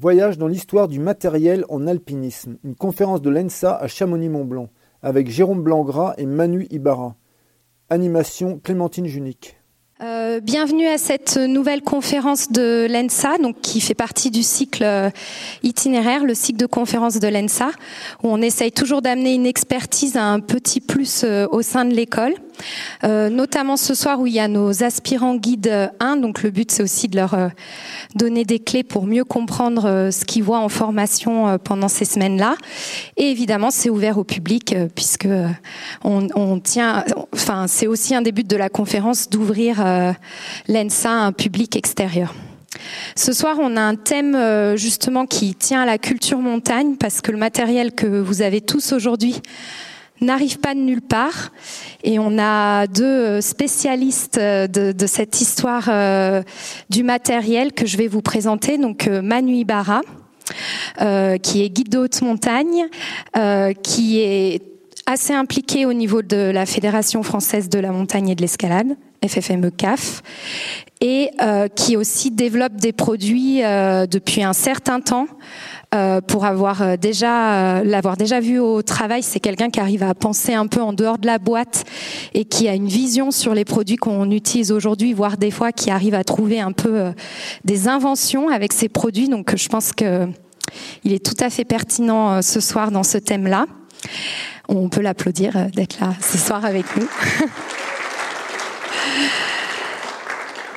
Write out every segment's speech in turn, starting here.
Voyage dans l'histoire du matériel en alpinisme, une conférence de l'ENSA à Chamonix-Mont-Blanc, avec Jérôme Blangras et Manu Ibarra. Animation Clémentine Junique. Euh, bienvenue à cette nouvelle conférence de l'ENSA, donc qui fait partie du cycle euh, itinéraire, le cycle de conférences de l'ENSA, où on essaye toujours d'amener une expertise à un petit plus euh, au sein de l'école. Euh, notamment ce soir où il y a nos aspirants guides 1. Donc le but c'est aussi de leur euh, donner des clés pour mieux comprendre euh, ce qu'ils voient en formation pendant ces semaines-là. Et évidemment c'est ouvert au public puisque on, tient, enfin c'est aussi un début de la conférence d'ouvrir l'ENSA à un public extérieur. Ce soir, on a un thème justement qui tient à la culture montagne parce que le matériel que vous avez tous aujourd'hui n'arrive pas de nulle part. Et on a deux spécialistes de, de cette histoire euh, du matériel que je vais vous présenter. Donc euh, Manu Ibarra, euh, qui est guide de haute montagne, euh, qui est assez impliqué au niveau de la Fédération française de la montagne et de l'escalade, FFME CAF, et euh, qui aussi développe des produits depuis un certain temps euh, pour avoir euh, déjà euh, l'avoir déjà vu au travail, c'est quelqu'un qui arrive à penser un peu en dehors de la boîte et qui a une vision sur les produits qu'on utilise aujourd'hui, voire des fois qui arrive à trouver un peu des inventions avec ces produits. Donc je pense que il est tout à fait pertinent ce soir dans ce thème-là. On peut l'applaudir d'être là ce soir avec nous.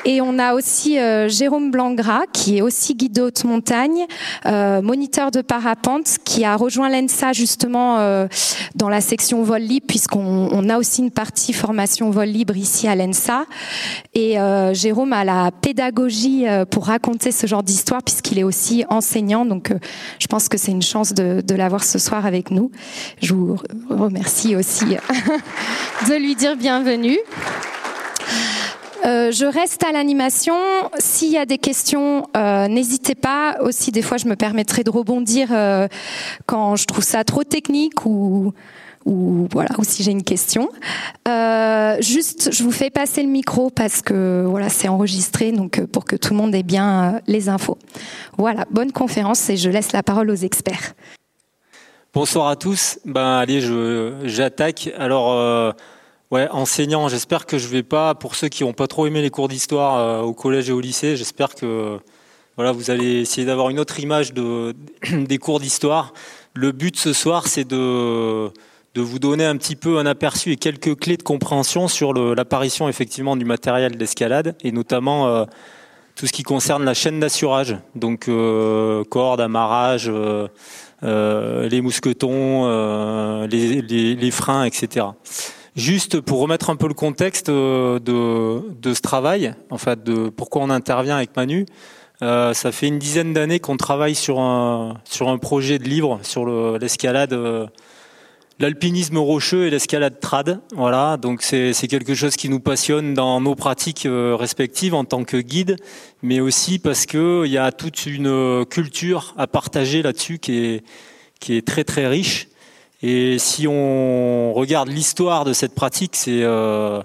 Et on a aussi euh, Jérôme Blangras, qui est aussi guide de haute montagne, euh, moniteur de parapente, qui a rejoint l'ENSA justement euh, dans la section vol libre, puisqu'on on a aussi une partie formation vol libre ici à l'ENSA. Et euh, Jérôme a la pédagogie euh, pour raconter ce genre d'histoire, puisqu'il est aussi enseignant. Donc je pense que c'est une chance de, de l'avoir ce soir avec nous. Je vous remercie aussi de lui dire bienvenue. Euh, je reste à l'animation. S'il y a des questions, euh, n'hésitez pas. Aussi, des fois, je me permettrai de rebondir euh, quand je trouve ça trop technique ou ou voilà, ou si j'ai une question. Euh, juste, je vous fais passer le micro parce que voilà, c'est enregistré, donc euh, pour que tout le monde ait bien les infos. Voilà, bonne conférence et je laisse la parole aux experts. Bonsoir à tous. Ben allez, j'attaque. Alors Ouais, enseignant, j'espère que je vais pas, pour ceux qui n'ont pas trop aimé les cours d'histoire euh, au collège et au lycée, j'espère que voilà, vous allez essayer d'avoir une autre image de, des cours d'histoire. Le but ce soir, c'est de, de vous donner un petit peu un aperçu et quelques clés de compréhension sur l'apparition effectivement du matériel d'escalade et notamment euh, tout ce qui concerne la chaîne d'assurage, donc euh, cordes, amarrage, les mousquetons, les freins, etc. Juste pour remettre un peu le contexte euh, de, ce travail, en fait, de pourquoi on intervient avec Manu. Euh, ça fait une dizaine d'années qu'on travaille sur un sur un projet de livre sur l'escalade, euh, l'alpinisme rocheux et l'escalade trad. Voilà, donc c'est quelque chose qui nous passionne dans nos pratiques respectives en tant que guide, mais aussi parce que il y a toute une culture à partager là-dessus qui est qui est très très riche et si on regarde l'histoire de cette pratique, c'est euh,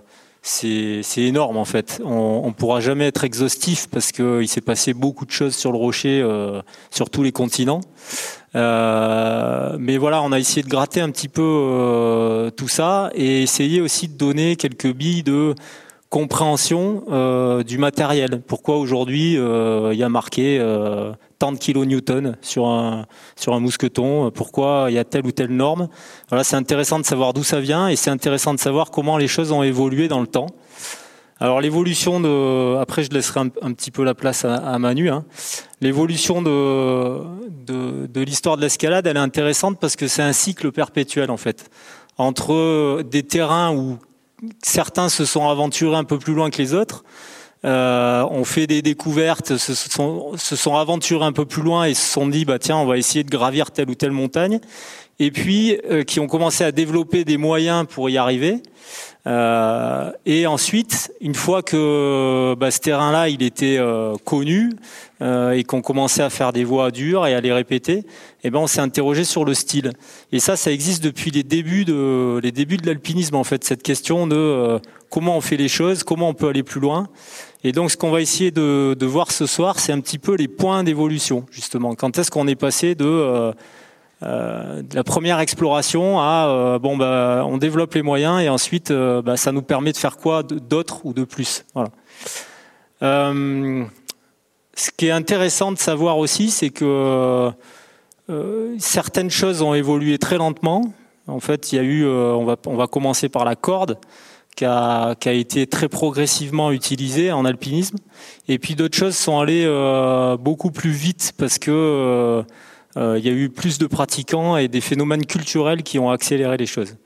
énorme en fait. On, on pourra jamais être exhaustif parce qu'il s'est passé beaucoup de choses sur le rocher, euh, sur tous les continents. Euh, mais voilà, on a essayé de gratter un petit peu euh, tout ça et essayer aussi de donner quelques billes de compréhension euh, du matériel. Pourquoi aujourd'hui euh, il y a marqué tant de kilonewtons sur un sur un mousqueton Pourquoi il y a telle ou telle norme? Voilà, c'est intéressant de savoir d'où ça vient et c'est intéressant de savoir comment les choses ont évolué dans le temps. Alors l'évolution de, après je laisserai un, petit peu la place à, à Manu. Hein. L'évolution de de, de l'histoire de l'escalade, elle est intéressante parce que c'est un cycle perpétuel en fait entre des terrains où certains se sont aventurés un peu plus loin que les autres. Euh, ont fait des découvertes, se sont, se sont aventurés un peu plus loin et se sont dit bah tiens on va essayer de gravir telle ou telle montagne. Et puis euh, qui ont commencé à développer des moyens pour y arriver. Euh, et ensuite, une fois que bah, ce terrain-là il était euh, connu euh, et qu'on commençait à faire des voies dures et à les répéter, eh ben on s'est interrogé sur le style. Et ça, ça existe depuis les débuts de les débuts de l'alpinisme en fait. Cette question de comment on fait les choses, comment on peut aller plus loin. Et donc, ce qu'on va essayer de, voir ce soir, c'est un petit peu les points d'évolution, justement. Quand est-ce qu'on est passé de, la première exploration à bon, bah, on développe les moyens et ensuite, bah, ça nous permet de faire quoi d'autre ou de plus? Voilà. ce qui est intéressant de savoir aussi, c'est que certaines choses ont évolué très lentement. En fait, il y a eu, euh, on, va, on va commencer par la corde, qui a, été très progressivement utilisée en alpinisme. Et puis d'autres choses sont allées euh, beaucoup plus vite parce que euh, il y a eu plus de pratiquants et des phénomènes culturels qui ont accéléré les choses.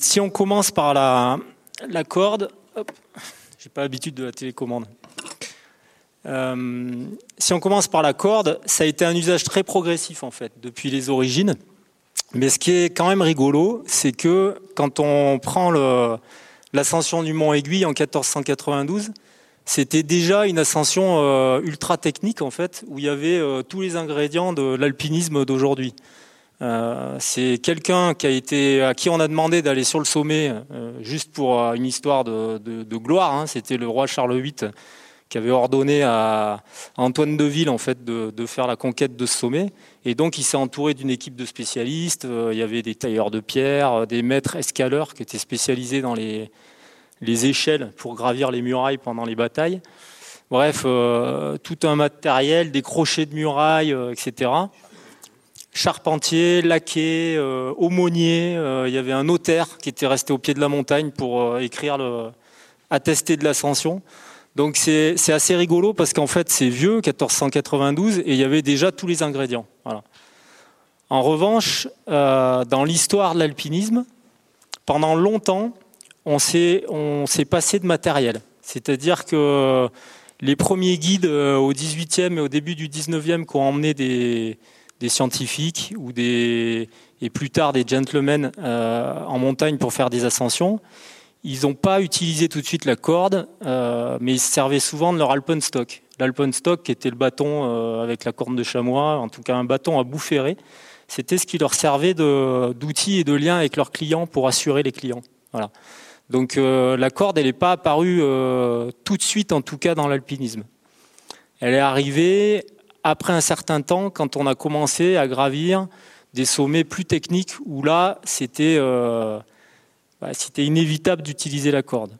si on commence par la, la corde, j'ai pas l'habitude de la télécommande. si on commence par la corde, ça a été un usage très progressif en fait depuis les origines. Mais ce qui est quand même rigolo, c'est que quand on prend l'ascension du mont Aiguille en 1492, c'était déjà une ascension euh, ultra technique en fait, où il y avait euh, tous les ingrédients de l'alpinisme d'aujourd'hui. Euh, c'est quelqu'un qui a été à qui on a demandé d'aller sur le sommet juste pour une histoire de, gloire. Hein. C'était le roi Charles VIII qui avait ordonné à Antoine de Ville en fait de, faire la conquête de ce sommet. Et donc il s'est entouré d'une équipe de spécialistes. Euh, il y avait des tailleurs de pierre, euh, des maîtres escaleurs qui étaient spécialisés dans les, les échelles pour gravir les murailles pendant les batailles. Bref, euh, tout un matériel, des crochets de murailles, etc. Charpentier, laquais, aumônier. il y avait un notaire qui était resté au pied de la montagne pour écrire le attester de l'ascension. Donc c'est assez rigolo parce qu'en fait c'est vieux, 1492, et il y avait déjà tous les ingrédients. En revanche, euh, dans l'histoire de l'alpinisme, pendant longtemps, on s'est passé de matériel. C'est-à-dire que les premiers guides euh, au 18e et au début du 19e qui ont emmené des, scientifiques ou des, et plus tard des gentlemen euh, en montagne pour faire des ascensions, ils n'ont pas utilisé tout de suite la corde, euh, mais ils se servaient souvent de leur alpenstock. L'alpenstock, qui était le bâton euh, avec la corne de chamois, en tout cas un bâton à bout ferré, c'était ce qui leur servait d'outil et de lien avec leurs clients pour assurer les clients. Voilà. Donc euh, la corde, elle n'est pas apparue tout de suite, en tout cas dans l'alpinisme. Elle est arrivée après un certain temps, quand on a commencé à gravir des sommets plus techniques, où là, c'était bah, c'était inévitable d'utiliser la corde.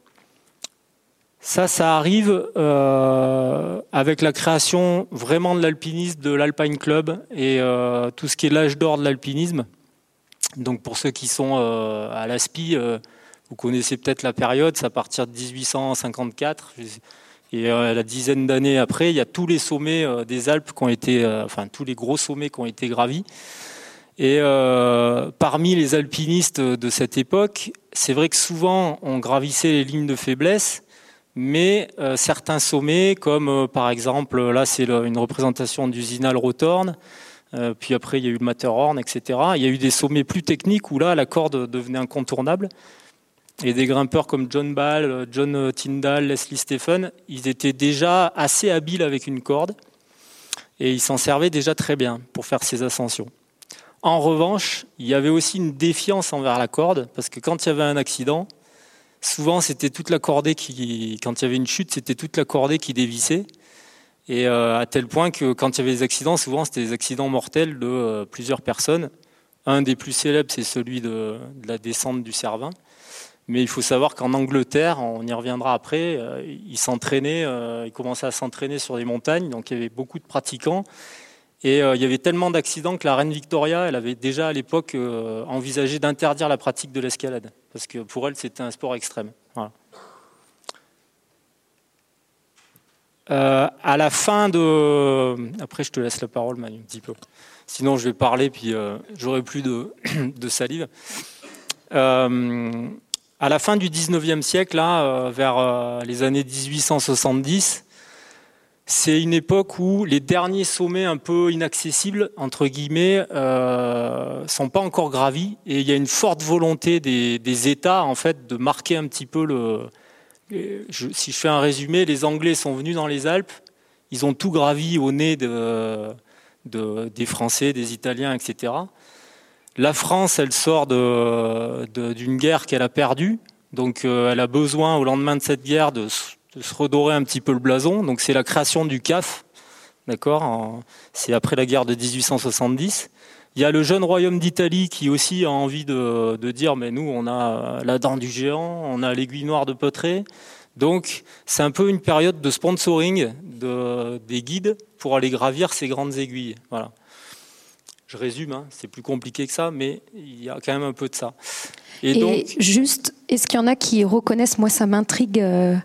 Ça, ça arrive euh, avec la création vraiment de l'alpinisme, de l'Alpine Club et euh, tout ce qui est l'âge d'or de l'alpinisme. Donc pour ceux qui sont euh, à l'ASPI, vous connaissez peut-être la période, c'est à partir de 1854. Et la dizaine d'années après, il y a tous les sommets des Alpes qui ont été, enfin tous les gros sommets qui ont été gravis. Et parmi les alpinistes de cette époque, c'est vrai que souvent on gravissait les lignes de faiblesse, mais euh, certains sommets, comme euh, par exemple, là c'est une représentation du Zinal Rotorn, puis après il y a eu le Matterhorn, etc. Il y a eu des sommets plus techniques où là la corde devenait incontournable. Et des grimpeurs comme John Ball, John Tyndall, Leslie Stephen, ils étaient déjà assez habiles avec une corde et ils s'en servaient déjà très bien pour faire ces ascensions. En revanche, il y avait aussi une défiance envers la corde, parce que quand il y avait un accident, souvent c'était toute la cordée qui, quand il y avait une chute, c'était toute la cordée qui dévissait. Et euh, à tel point que quand il y avait des accidents, souvent c'était des accidents mortels de euh, plusieurs personnes. Un des plus célèbres, c'est celui de, la descente du Cervin. Mais il faut savoir qu'en Angleterre, on y reviendra après, euh, ils s'entraînaient, ils commençaient à s'entraîner sur des montagnes, donc il y avait beaucoup de pratiquants. Et euh, il y avait tellement d'accidents que la reine Victoria, elle avait déjà à l'époque euh, envisagé d'interdire la pratique de l'escalade, parce que pour elle, c'était un sport extrême. Euh, à la fin de... Après, je te laisse la parole, Manu, un petit peu. Sinon, je vais parler, puis j'aurai plus de, salive. à la fin du 19e siècle, là, vers les années 1870, c'est une époque où les derniers sommets un peu inaccessibles, entre guillemets, euh, sont pas encore gravis et il y a une forte volonté des, États en fait de marquer un petit peu le. si je fais un résumé, les Anglais sont venus dans les Alpes, ils ont tout gravi au nez des Français, des Italiens, etc. La France, elle sort d'une guerre qu'elle a perdue Donc elle a besoin au lendemain de cette guerre de, se redorer un petit peu le blason. Donc c'est la création du CAF, d'accord C'est après la guerre de 1870. Il y a le jeune royaume d'Italie qui aussi a envie de, dire mais nous on a la dent du géant, on a l'aiguille noire de Potré. Donc c'est un peu une période de sponsoring des guides pour aller gravir ces grandes aiguilles. Voilà. Je résume, hein, c'est plus compliqué que ça, mais il y a quand même un peu de ça. Et, donc, juste, est-ce qu'il y en a qui reconnaissent, moi ça m'intrigue, euh,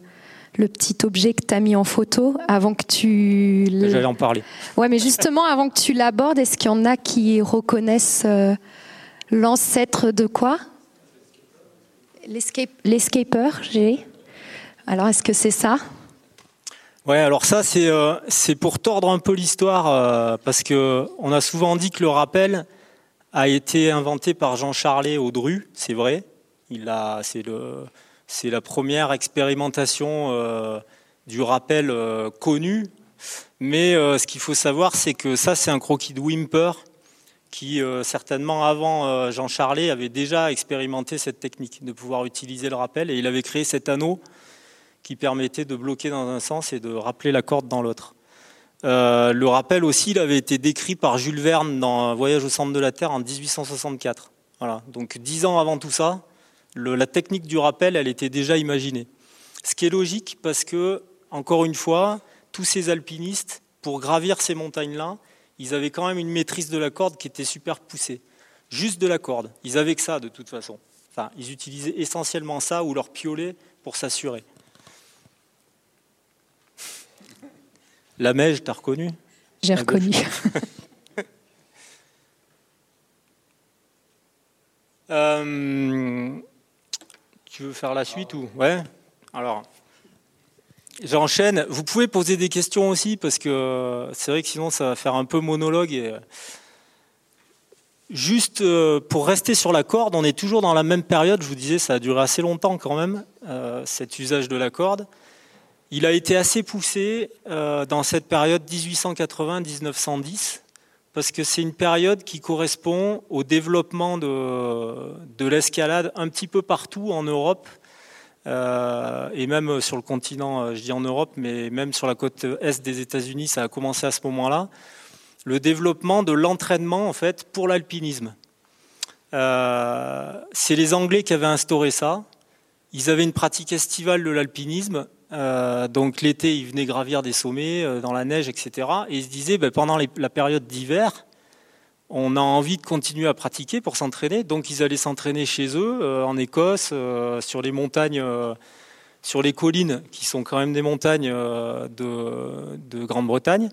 le petit objet que tu as mis en photo avant que tu... J'allais en parler. Ouais, mais justement, avant que tu l'abordes, est-ce qu'il y en a qui reconnaissent euh, l'ancêtre de quoi? L'escaper, j'ai. Alors, est-ce que c'est ça? Ouais, alors ça, c'est euh, c'est pour tordre un peu l'histoire, euh, parce que on a souvent dit que le rappel a été inventé par Jean Charlet au Dru, c'est vrai. Il a, c'est le c'est la première expérimentation euh, du rappel euh, connu. Mais euh, ce qu'il faut savoir, c'est que ça, c'est un croquis de Wimper qui, certainement avant Jean Charlet, avait déjà expérimenté cette technique de pouvoir utiliser le rappel. Et il avait créé cet anneau qui permettait de bloquer dans un sens et de rappeler la corde dans l'autre. le rappel aussi, il avait été décrit par Jules Verne dans voyage au centre de la Terre en 1864. Voilà. Donc dix ans avant tout ça, la technique du rappel, elle était déjà imaginée. Ce qui est logique parce que, encore une fois, tous ces alpinistes, pour gravir ces montagnes-là, ils avaient quand même une maîtrise de la corde qui était super poussée. Juste de la corde. Ils avaient que ça de toute façon. Enfin, ils utilisaient essentiellement ça ou leur piolet pour s'assurer. La mèche, t'as reconnu? J'ai reconnu. euh, tu veux faire la suite ou Ouais Alors, j'enchaîne. Vous pouvez poser des questions aussi parce que c'est vrai que sinon ça va faire un peu monologue. Et... Juste euh, pour rester sur la corde, on est toujours dans la même période. Je vous disais, ça a duré assez longtemps quand même, euh, cet usage de la corde. Il a été assez poussé euh, dans cette période 1880-1910 parce que c'est une période qui correspond au développement de, de l'escalade un petit peu partout en Europe, euh, et même sur le continent, euh, je dis en Europe, mais même sur la côte est des États-Unis, ça a commencé à ce moment-là, le développement de l'entraînement en fait pour l'alpinisme. Euh, c'est les Anglais qui avaient instauré ça. Ils avaient une pratique estivale de l'alpinisme euh, donc l'été, ils venaient gravir des sommets euh, dans la neige, etc. Et ils se disaient, ben, pendant la période d'hiver, on a envie de continuer à pratiquer pour s'entraîner. Donc ils allaient s'entraîner chez eux, euh, en Écosse, sur les montagnes, sur les collines, qui sont quand même des montagnes de Grande-Bretagne.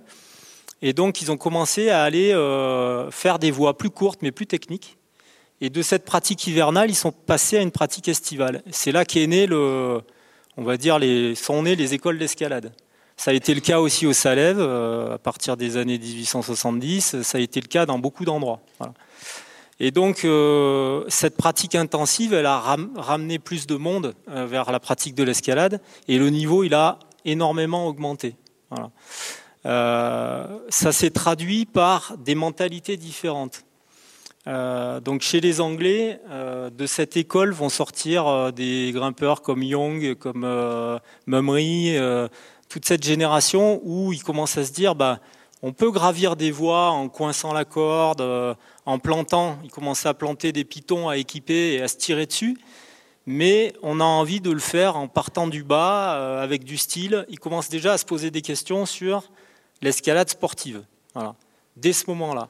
Et donc ils ont commencé à aller faire des voies plus courtes, mais plus techniques. Et de cette pratique hivernale, ils sont passés à une pratique estivale. C'est là qu'est né le on va dire, les, sont nées les écoles d'escalade. Ça a été le cas aussi au Salève euh, à partir des années 1870. Ça a été le cas dans beaucoup d'endroits. Et donc, euh, cette pratique intensive, elle a ramené plus de monde euh, vers la pratique de l'escalade et le niveau, il a énormément augmenté. ça s'est traduit par des mentalités différentes. Euh, donc chez les Anglais, euh, de cette école vont sortir euh, des grimpeurs comme Young, comme Mumry, toute cette génération où ils commencent à se dire, bah, on peut gravir des voies en coinçant la corde, en plantant. Ils commencent à planter des pitons à équiper et à se tirer dessus. Mais on a envie de le faire en partant du bas, avec du style. Ils commencent déjà à se poser des questions sur l'escalade sportive. Dès ce moment-là.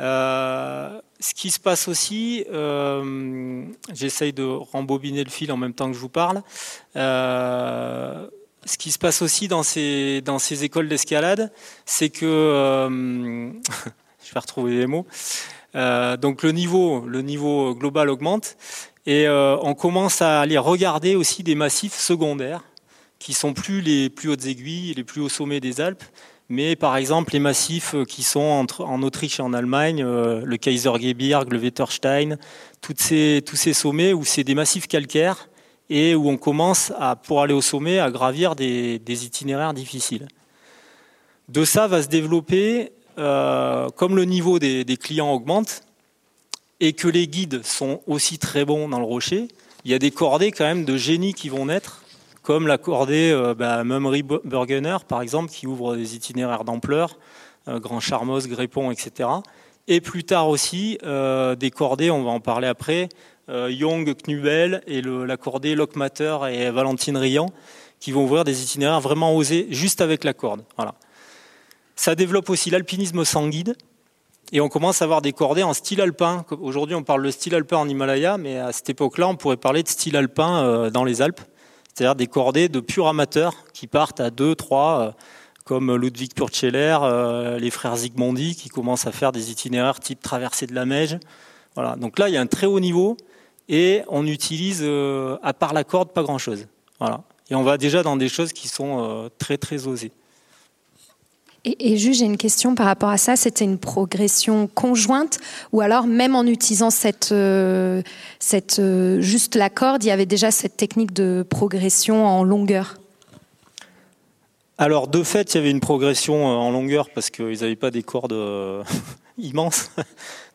Euh, ce qui se passe aussi, euh, j'essaye de rembobiner le fil en même temps que je vous parle. Euh, ce qui se passe aussi dans ces, écoles d'escalade, c'est que je vais retrouver les mots. donc le niveau, le niveau global augmente et on commence à aller regarder aussi des massifs secondaires qui sont plus les plus hautes aiguilles, les plus hauts sommets des Alpes, mais par exemple les massifs euh, qui sont en Autriche et en Allemagne, euh, le Kaisergebirge, le Wetterstein, tous ces sommets où c'est des massifs calcaires et où on commence pour aller au sommet à gravir des, itinéraires difficiles. De ça va se développer, euh, comme le niveau des, des, clients augmente et que les guides sont aussi très bons dans le rocher, il y a des cordées quand même de génies qui vont naître, comme la cordée euh, bah, Mummery Burgener, par exemple, qui ouvre des itinéraires d'ampleur, euh, Grand Charmos, Grépon, etc. Et plus tard aussi, euh, des cordées, on va en parler après, Young, Knubel et le, la cordée Lockmatter et Valentine Riant, qui vont ouvrir des itinéraires vraiment osés juste avec la corde. Voilà. Ça développe aussi l'alpinisme sans guide, et on commence à avoir des cordées en style alpin. Aujourd'hui, on parle de style alpin en Himalaya, mais à cette époque-là, on pourrait parler de style alpin euh, dans les Alpes. C'est-à-dire des cordées de purs amateurs qui partent à 2, 3, euh, comme Ludwig Purtscheller, euh, les frères Zygmondi, qui commencent à faire des itinéraires type traversée de la Meige. Voilà. Donc là, il y a un très haut niveau et on utilise, à part la corde, pas grand-chose. Voilà. Et on va déjà dans des choses qui sont très, très osées. Et, et juste, j'ai une question par rapport à ça. C'était une progression conjointe ou alors même en utilisant cette, euh, euh, juste la corde, il y avait déjà cette technique de progression en longueur? Alors de fait, il y avait une progression euh, en longueur parce qu'ils n'avaient pas des cordes immenses,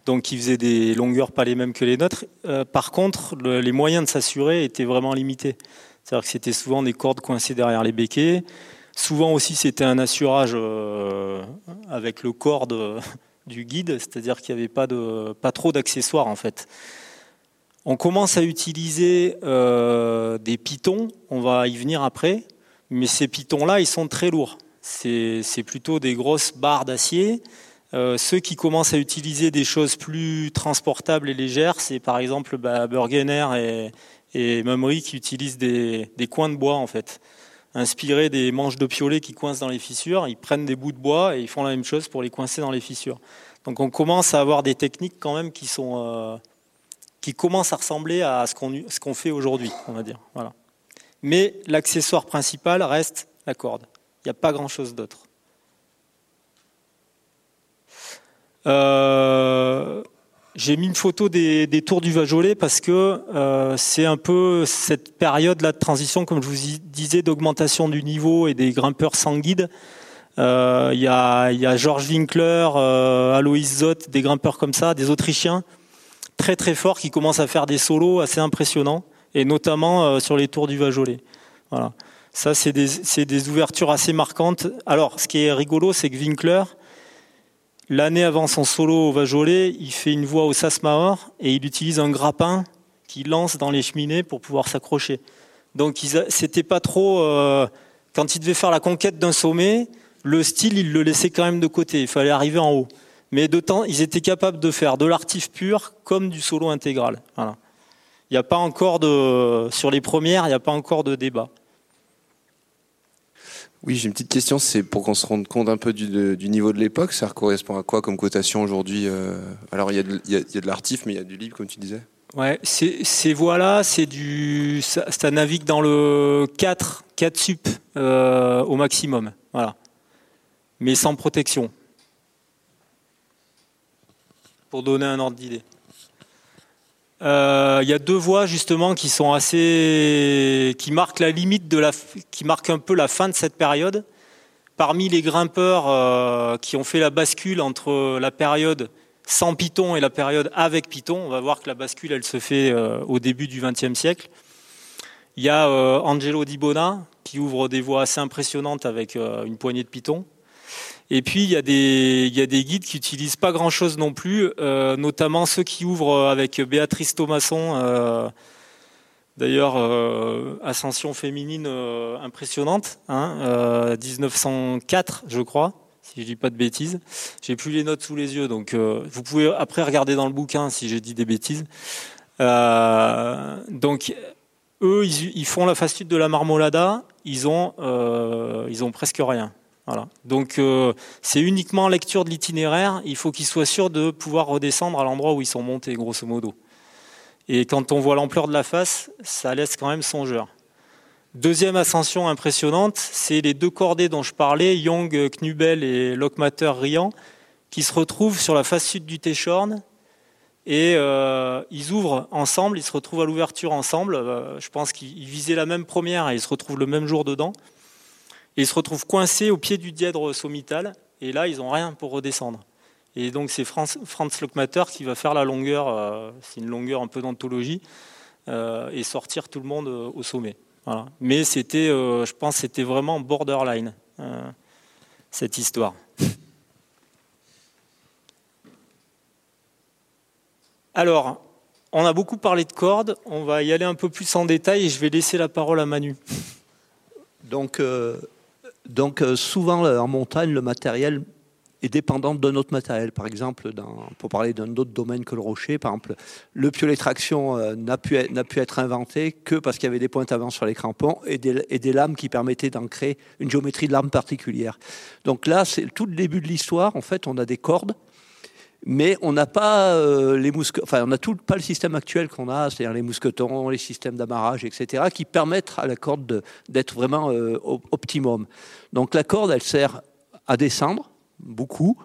donc ils faisaient des longueurs pas les mêmes que les nôtres. par contre, le, les moyens de s'assurer étaient vraiment limités. C'est-à-dire que c'était souvent des cordes coincées derrière les béquets. Souvent aussi, c'était un assurage euh, avec le corps du guide, c'est-à-dire qu'il n'y avait pas, trop d'accessoires en fait. On commence à utiliser euh, des pitons, on va y venir après, mais ces pitons-là, ils sont très lourds. C'est plutôt des grosses barres d'acier. Euh, ceux qui commencent à utiliser des choses plus transportables et légères, c'est par exemple bah, Burgener et, et qui utilisent des, des coins de bois en fait inspirés des manches de piolet qui coincent dans les fissures. Ils prennent des bouts de bois et ils font la même chose pour les coincer dans les fissures. Donc on commence à avoir des techniques quand même qui sont euh, qui commencent à ressembler à ce qu'on fait aujourd'hui, on va dire. Voilà. Mais l'accessoire principal reste la corde. Il n'y a pas grand chose d'autre. Euh, j'ai mis une photo des, tours du Vajolais parce que euh, c'est un peu cette période-là de transition, comme je vous disais, d'augmentation du niveau et des grimpeurs sans guide. Euh, il y, a, y, a, Georges Winkler, euh, Alois Zott, des grimpeurs comme ça, des Autrichiens très très forts qui commencent à faire des solos assez impressionnants, et notamment euh, sur les tours du Vajolais. Voilà. Ça, c'est des, des ouvertures assez marquantes. Alors, ce qui est rigolo, c'est que Winkler, L'année avant son solo au Vajolais, il fait une voix au Sasmaor et il utilise un grappin qu'il lance dans les cheminées pour pouvoir s'accrocher. Donc c'était pas trop euh, quand il devait faire la conquête d'un sommet, le style il le laissait quand même de côté. Il fallait arriver en haut. Mais de temps, ils étaient capables de faire de l'artif pur comme du solo intégral. Il n'y a pas encore de sur les premières, il n'y a pas encore de débat. Oui, j'ai une petite question, c'est pour qu'on se rende compte un peu du, niveau de l'époque, ça correspond à quoi comme cotation aujourd'hui euh Alors il y a de, y a, de l'artif, mais il y a du libre, comme tu disais. Ouais, ces voies-là, c'est du, ça, ça, navigue dans le 4, 4 sup euh, au maximum, voilà, mais sans protection, pour donner un ordre d'idée. Euh, il y a deux voies justement qui sont assez, qui marquent la limite de la, qui marquent un peu la fin de cette période. Parmi les grimpeurs euh, qui ont fait la bascule entre la période sans Python et la période avec Python, on va voir que la bascule elle se fait euh, au début du XXe siècle. Il y a Angelo Di Bona qui ouvre des voies assez impressionnantes avec une poignée de Python. Et puis il y a des, il y a des guides qui utilisent pas grand chose non plus, euh, notamment ceux qui ouvrent avec Béatrice Thomasson. Euh, D'ailleurs, euh, ascension féminine euh, impressionnante, hein, 1904, je crois, si je dis pas de bêtises. J'ai plus les notes sous les yeux, donc vous pouvez après regarder dans le bouquin si j'ai dit des bêtises. donc eux, ils, ils, font la phase de la marmolada, ils ont, ils ont presque rien. Donc euh, c'est uniquement lecture de l'itinéraire. Il faut qu'ils soient sûrs de pouvoir redescendre à l'endroit où ils sont montés, grosso modo. Et quand on voit l'ampleur de la face, ça laisse quand même songeur. Deuxième ascension impressionnante, c'est les deux cordées dont je parlais, Young, Knubel et Lockmatter Riant, qui se retrouvent sur la face sud du Téchorn. Et euh, ils ouvrent ensemble, ils se retrouvent à l'ouverture ensemble. Euh, je pense qu'ils visaient la même première et ils se retrouvent le même jour dedans. Ils se retrouvent coincés au pied du dièdre sommital. Et là, ils n'ont rien pour redescendre. Et donc, c'est Franz, Franz Lockmatter qui va faire la longueur, euh, c'est une longueur un peu d'anthologie, et sortir tout le monde au sommet. Mais c'était, je pense, c'était vraiment borderline cette histoire. Alors, on a beaucoup parlé de cordes, on va y aller un peu plus en détail et je vais laisser la parole à Manu. Donc, euh, donc euh, souvent en montagne, le matériel est dépendant d'un autre matériel. Par exemple, pour parler d'un autre domaine que le rocher, par exemple, le piolet traction euh, n'a pu, pu, être inventé que parce qu'il y avait des pointes avant sur les crampons et des, et des lames qui permettaient d'ancrer une géométrie de lame particulière. Donc là, c'est tout le début de l'histoire. En fait, on a des cordes mais on n'a pas euh, les enfin on a tout pas le système actuel qu'on a, c'est-à-dire les mousquetons, les systèmes d'amarrage, etc., qui permettent à la corde d'être vraiment euh, optimum. Donc la corde, elle sert à descendre beaucoup,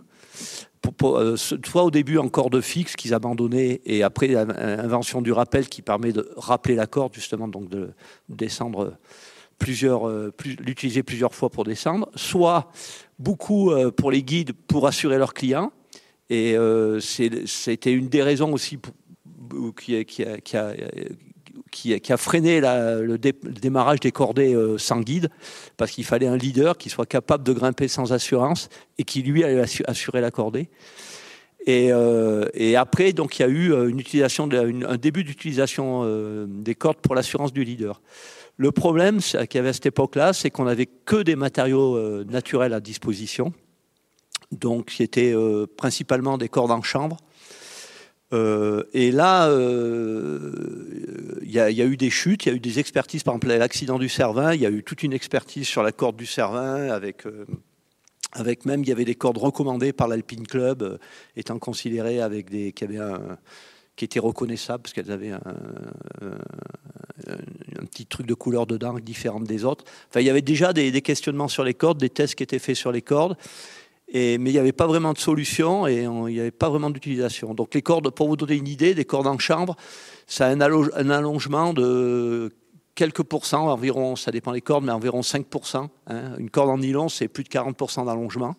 euh, soit au début en corde fixe qu'ils abandonnaient, et après l'invention du rappel qui permet de rappeler la corde justement, donc de descendre plusieurs, l'utiliser plusieurs fois pour descendre, soit beaucoup pour les guides pour assurer leurs clients et euh, c'était une des raisons aussi qui, a, freiné le, démarrage des cordées euh, sans guide, parce qu'il fallait un leader qui soit capable de grimper sans assurance et qui lui allait assurer la cordée. Et, euh, et, après, donc, il y a eu un début d'utilisation des cordes pour l'assurance du leader. Le problème qu'il y avait à cette époque-là, c'est qu'on n'avait que des matériaux naturels à disposition donc c'était euh, principalement des cordes en chambre. Euh, et là, euh, il y, a eu des chutes, il y a eu des expertises, par exemple l'accident du Cervin, il y a eu toute une expertise sur la corde du Cervin, avec, avec même, il y avait des cordes recommandées par l'Alpine Club, étant considérées avec des, qui avaient qui étaient reconnaissables parce qu'elles avaient un, un, petit truc de couleur dedans différente des autres. Enfin, il y avait déjà des, des questionnements sur les cordes, des tests qui étaient faits sur les cordes mais il n'y avait pas vraiment de solution et il n'y avait pas vraiment d'utilisation. Donc les cordes, pour vous donner une idée, des cordes en chambre, ça a un, allongement de quelques pourcents, environ, ça dépend des cordes, mais environ 5%. Hein. Une corde en nylon, c'est plus de 40% d'allongement.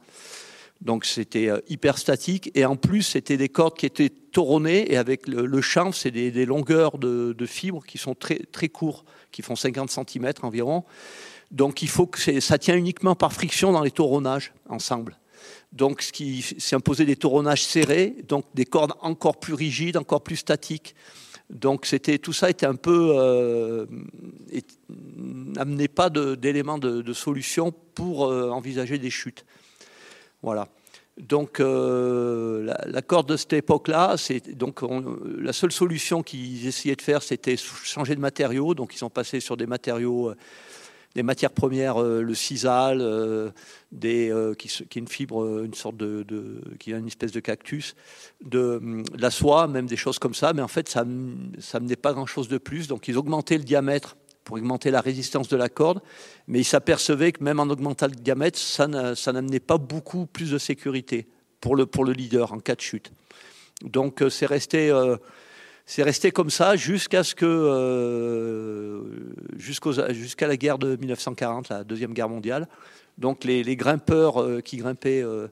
Donc c'était euh, hyper statique. Et en plus, c'était des cordes qui étaient toronnées. Et avec le, chanvre, c'est des, longueurs de, fibres qui sont très, très courts, qui font 50 cm environ. Donc il faut que ça tient uniquement par friction dans les toronnages ensemble donc ce qui s'est imposé des toronnages serrés, donc des cordes encore plus rigides, encore plus statiques. Donc c'était tout ça était un peu euh, n'amenait pas d'éléments de, solution pour euh, envisager des chutes. Voilà. Donc euh, la, corde de cette époque-là, donc la seule solution qu'ils essayaient de faire, c'était changer de matériaux. Donc ils sont passés sur des matériaux des matières premières, euh, le sisal, euh, euh, qui, est une fibre, une sorte de, qui a une espèce de cactus, de, la soie, même des choses comme ça. Mais en fait, ça, ça menait pas grand-chose de plus. Donc, ils augmentaient le diamètre pour augmenter la résistance de la corde, mais ils s'apercevaient que même en augmentant le diamètre, ça n'amenait pas beaucoup plus de sécurité pour le leader en cas de chute. Donc, c'est resté c'est resté comme ça jusqu'à ce que euh, jusqu'à la guerre de 1940, la deuxième guerre mondiale. Donc les, grimpeurs euh, qui grimpaient euh,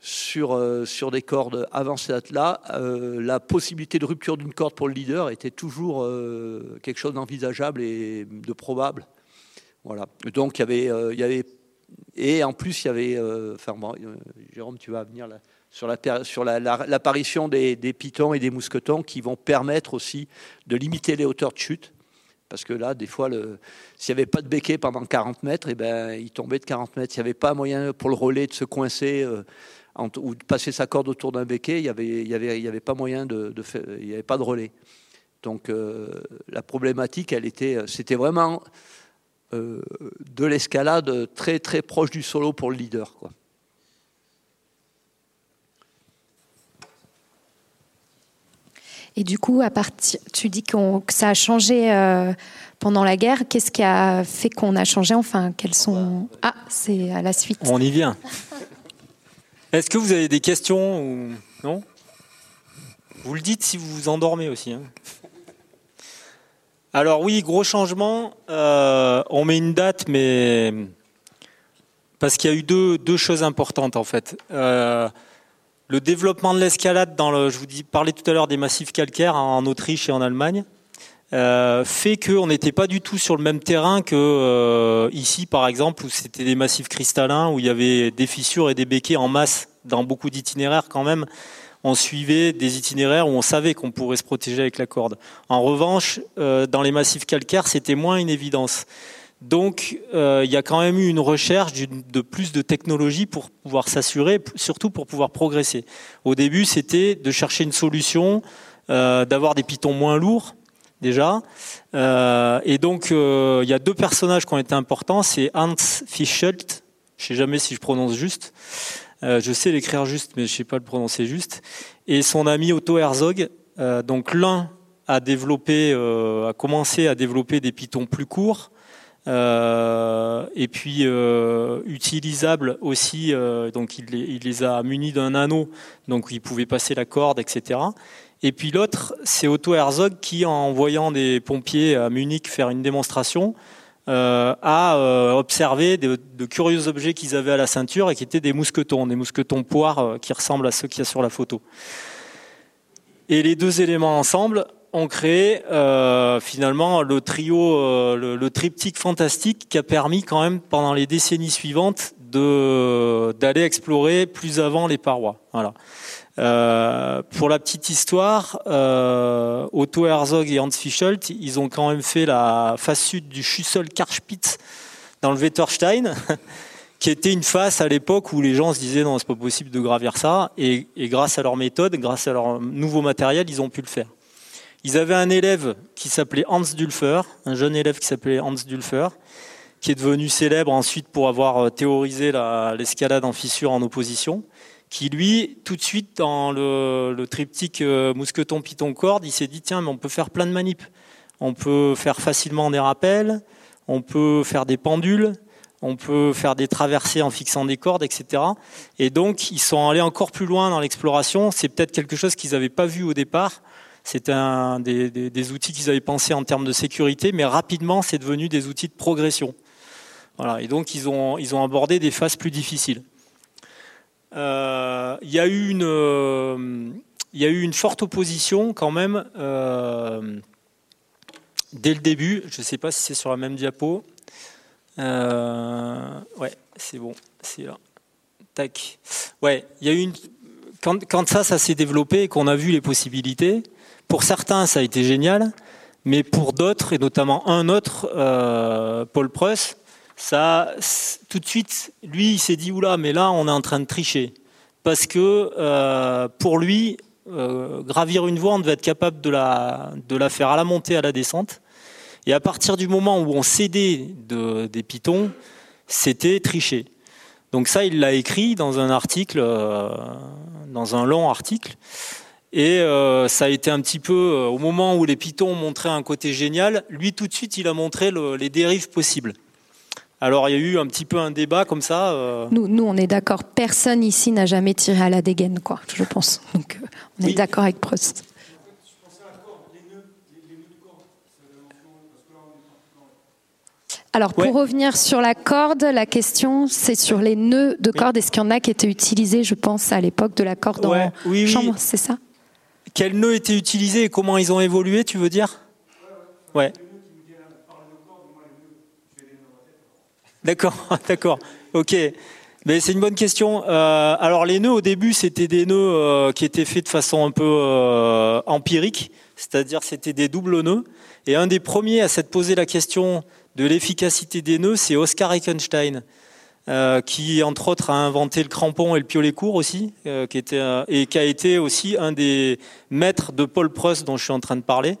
sur, sur des cordes avant cette date-là, la possibilité de rupture d'une corde pour le leader était toujours quelque chose d'envisageable et de probable. Voilà. Donc il y avait, et en plus il y avait, Jérôme, tu vas venir là sur l'apparition la, des, des, pitons et des mousquetons qui vont permettre aussi de limiter les hauteurs de chute. Parce que là, des fois, s'il n'y avait pas de béquet pendant 40 mètres, et eh ben, il tombait de 40 mètres. S'il n'y avait pas moyen pour le relais de se coincer euh, ou de passer sa corde autour d'un béquet, il n'y avait, y avait, y avait pas moyen de, il n'y avait pas de relais. Donc euh, la problématique, elle était, c'était vraiment euh, de l'escalade très très proche du solo pour le leader. Quoi. Et du coup, à partir, tu dis que ça a changé euh, pendant la guerre. Qu'est-ce qui a fait qu'on a changé? Enfin, quels sont Ah, c'est à la suite. On y vient. Est-ce que vous avez des questions ou non? Vous le dites si vous vous endormez aussi. Hein. Alors oui, gros changement. Euh, on met une date, mais parce qu'il y a eu deux, deux, choses importantes en fait. Euh, le développement de l'escalade dans le, je vous dis, parlais tout à l'heure des massifs calcaires en Autriche et en Allemagne. euh, fait qu'on n'était pas du tout sur le même terrain que euh, ici, par exemple, où c'était des massifs cristallins, où il y avait des fissures et des béquets en masse dans beaucoup d'itinéraires quand même. On suivait des itinéraires où on savait qu'on pourrait se protéger avec la corde. En revanche, euh, dans les massifs calcaires, c'était moins une évidence. Donc, euh, il y a quand même eu une recherche de plus de technologie pour pouvoir s'assurer, surtout pour pouvoir progresser. Au début, c'était de chercher une solution, euh, d'avoir des pitons moins lourds déjà. Euh, et donc, il y a deux personnages qui ont été importants. C'est Hans Fischelt, je sais jamais si je prononce juste. je sais l'écrire juste, mais je sais pas le prononcer juste. Et son ami Otto Herzog. donc l'un a a commencé à développer des pitons plus courts euh, et puis euh, utilisable aussi, euh, donc il les, a munis d'un anneau, donc il pouvait passer la corde, etc. Et puis l'autre, c'est Otto Herzog qui, en voyant des pompiers à Munich faire une démonstration, euh, a observé de, curieux objets qu'ils avaient à la ceinture et qui étaient des mousquetons, des mousquetons poires qui ressemblent à ceux qu'il y a sur la photo. Et les deux éléments ensemble ont créé euh, finalement le trio, euh, le, triptyque fantastique qui a permis quand même pendant les décennies suivantes d'aller explorer plus avant les parois. Voilà. Euh, pour la petite histoire, Otto Herzog et Hans Fischelt, ils ont quand même fait la face sud du Schüssel Karspitz dans le Wetterstein, qui était une face à l'époque où les gens se disaient non, c'est pas possible de gravir ça, et grâce à leur méthode, grâce à leur nouveau matériel, ils ont pu le faire. Ils avaient un élève qui s'appelait Hans Dulfer, un jeune élève qui s'appelait Hans Dulfer, qui est devenu célèbre ensuite pour avoir euh, théorisé l'escalade en fissure en opposition, qui lui, tout de suite dans le, triptyque euh, mousqueton piton corde, il s'est dit tiens mais on peut faire plein de manips, on peut faire facilement des rappels, on peut faire des pendules, on peut faire des traversées en fixant des cordes, etc. Et donc ils sont allés encore plus loin dans l'exploration. C'est peut-être quelque chose qu'ils n'avaient pas vu au départ c'était un des, outils qu'ils avaient pensé en termes de sécurité, mais rapidement, c'est devenu des outils de progression. Et donc, ils ont, abordé des phases plus difficiles. Euh, il y a eu une, euh, il y a eu une forte opposition quand même euh, dès le début. Je ne sais pas si c'est sur la même diapo. Ouais, c'est bon, c'est là. Tac. Ouais, il y a eu une. Quand, quand ça, ça s'est développé et qu'on a vu les possibilités, pour certains, ça a été génial, mais pour d'autres, et notamment un autre, euh, Paul Preuss, ça, tout de suite, lui, il s'est dit oula, mais là, on est en train de tricher, parce que euh, pour lui, euh, gravir une voie, on devait être capable de la, de la faire à la montée, à la descente. Et à partir du moment où on cédait de, des pitons, c'était tricher. Donc ça, il l'a écrit dans un article, dans un long article. Et euh, ça a été un petit peu, euh, au moment où les pitons montraient un côté génial, lui tout de suite il a montré le, les dérives possibles. Alors il y a eu un petit peu un débat comme ça. Euh... Nous, nous, on est d'accord, personne ici n'a jamais tiré à la dégaine, quoi, je pense. Donc on Oui. est d'accord avec Proust. Alors pour Ouais. revenir sur la corde, la question c'est sur les nœuds de corde. Est-ce qu'il y en a qui étaient utilisés, je pense, à l'époque de la corde Ouais, en oui, oui. chambre, c'est ça? Quels nœuds étaient utilisés et comment ils ont évolué, tu veux dire? Ouais. D'accord, d'accord. Ok. Mais c'est une bonne question. Euh, alors les nœuds au début c'était des nœuds euh, qui étaient faits de façon un peu euh, empirique, c'est-à-dire c'était des doubles nœuds. Et un des premiers à s'être posé la question de l'efficacité des nœuds, c'est Oscar Eckenstein, euh, qui entre autres a inventé le crampon et le piolet court aussi, euh, euh, et qui a été aussi un des maîtres de Paul Prost dont je suis en train de parler,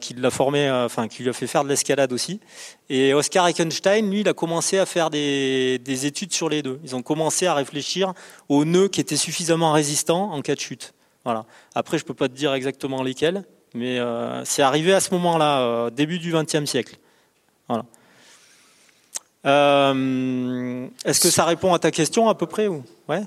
qui l'a formé, enfin qui lui a fait faire de l'escalade aussi. Et Oscar Eckenstein, lui, il a commencé à faire des, des études sur les nœuds. Ils ont commencé à réfléchir aux nœuds qui étaient suffisamment résistants en cas de chute. Voilà. Après, je peux pas te dire exactement lesquels, mais c'est arrivé à ce moment-là, début du XXe siècle. Voilà. Euh, Est-ce que ça répond à ta question à peu près ou? Ouais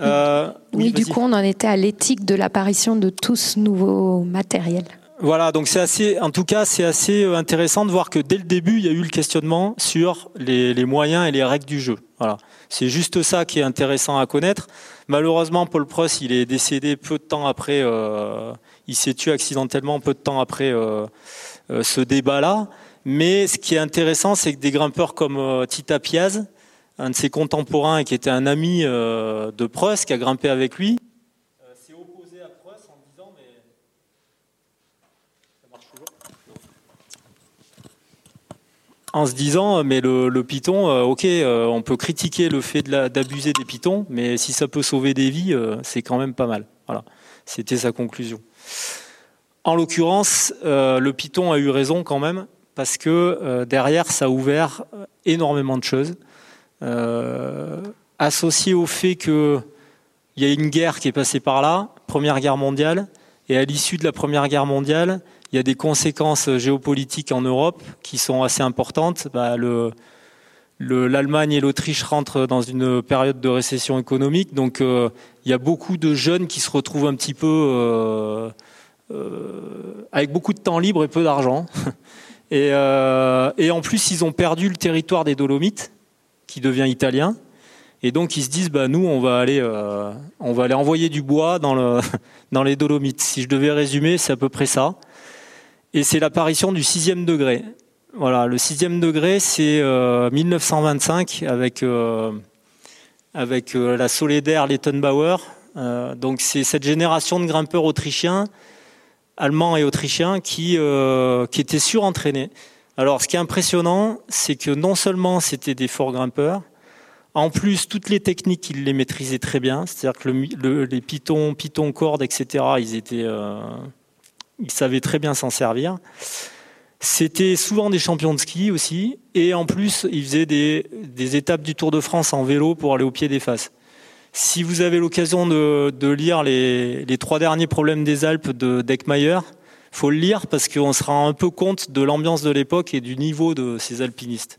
euh, Oui, du coup, on en était à l'éthique de l'apparition de tout ce nouveau matériel. Voilà, donc c'est assez, en tout cas, c'est assez euh, intéressant de voir que dès le début, il y a eu le questionnement sur les, les moyens et les règles du jeu. Voilà, c'est juste ça qui est intéressant à connaître. Malheureusement, Paul Prost, il est décédé peu de temps après. Euh, il s'est tué accidentellement peu de temps après ce débat-là. Mais ce qui est intéressant, c'est que des grimpeurs comme euh, Tita Piaz, un de ses contemporains et qui était un ami euh, de Prost, qui a grimpé avec lui, euh, s'est opposé à Prost en disant mais ça marche toujours en se disant mais le, le euh, ok, on peut critiquer le fait d'abuser des Pythons, mais si ça peut sauver des vies, c'est quand même pas mal. Voilà, c'était sa conclusion. En l'occurrence, le Python a eu raison quand même parce que euh, derrière, ça a ouvert euh, énormément de choses. Euh, associé au fait qu'il y a une guerre qui est passée par là, Première Guerre mondiale, et à l'issue de la Première Guerre mondiale, il y a des conséquences géopolitiques en Europe qui sont assez importantes. Bah, le, le- L'Allemagne et l'Autriche rentrent dans une période de récession économique, donc il y a beaucoup de jeunes qui se retrouvent un petit peu avec beaucoup de temps libre et peu d'argent. Et, euh, et en plus, ils ont perdu le territoire des Dolomites, qui devient italien. Et donc, ils se disent, bah, nous, on va aller, euh, on va aller envoyer du bois dans, le, dans les Dolomites. Si je devais résumer, c'est à peu près ça. Et c'est l'apparition du sixième degré. Voilà, le sixième degré, c'est euh, 1925 avec, euh, avec euh, la Solidaire Lettenbauer. Donc, c'est cette génération de grimpeurs autrichiens allemands et autrichiens qui, euh, qui étaient surentraînés. Alors, ce qui est impressionnant, c'est que non seulement c'était des forts grimpeurs, en plus, toutes les techniques, ils les maîtrisaient très bien. C'est-à-dire que le, le- les pitons, pitons, cordes, etc., ils étaient, euh, ils savaient très bien s'en servir. C'était souvent des champions de ski aussi, et en plus, ils faisaient des, des étapes du Tour de France en vélo pour aller au pied des faces. Si vous avez l'occasion de, lire les, trois derniers problèmes des Alpes de Deckmayer, faut le lire parce qu'on se rend un peu compte de l'ambiance de l'époque et du niveau de ces alpinistes.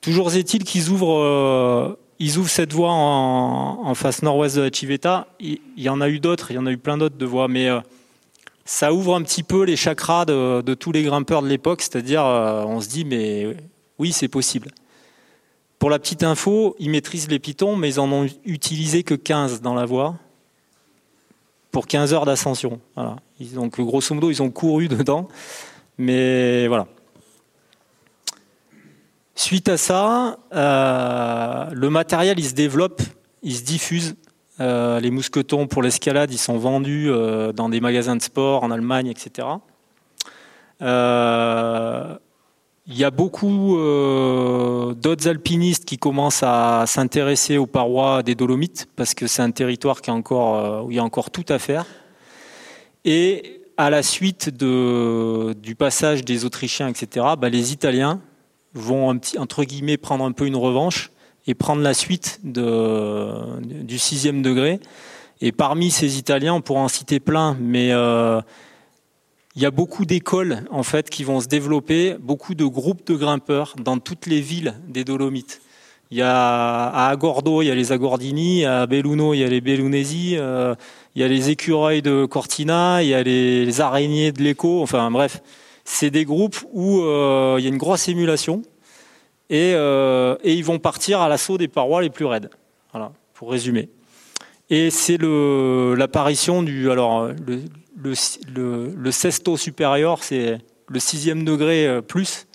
Toujours est-il qu'ils ouvrent, euh, ils ouvrent cette voie en, face nord-ouest de la Civetta. Il, y en a eu d'autres, il y en a eu plein d'autres de voies, mais euh, ça ouvre un petit peu les chakras de, de tous les grimpeurs de l'époque, c'est-à-dire euh, on se dit mais oui c'est possible. Pour la petite info, ils maîtrisent les pitons, mais ils en ont utilisé que 15 dans la voie pour 15 heures d'ascension. Voilà. Donc grosso modo, ils ont couru dedans, mais voilà. Suite à ça, euh, le matériel il se développe, il se diffuse. Euh, les mousquetons pour l'escalade, ils sont vendus euh, dans des magasins de sport en Allemagne, etc. Il y a beaucoup euh, d'autres alpinistes qui commencent à s'intéresser aux parois des Dolomites parce que c'est un territoire qui encore, euh, où il y a encore tout à faire. Et à la suite du passage des Autrichiens, etc., bah, les Italiens vont entre guillemets prendre un peu une revanche et prendre la suite du sixième degré. Et parmi ces Italiens, on pourra en citer plein, mais euh, il y a beaucoup d'écoles en fait qui vont se développer, beaucoup de groupes de grimpeurs dans toutes les villes des Dolomites. Il y a à Agordo, il y a les Agordini, à Belluno, il y a les Bellunesi, euh, il y a les écureuils de Cortina, il y a les, araignées de l'Eco. Enfin bref, c'est des groupes où euh, il y a une grosse émulation et, euh, et ils vont partir à l'assaut des parois les plus raides. Voilà, pour résumer. Et c'est l'apparition du alors le, le, le, supérieur, c'est le sixième degré euh, plus,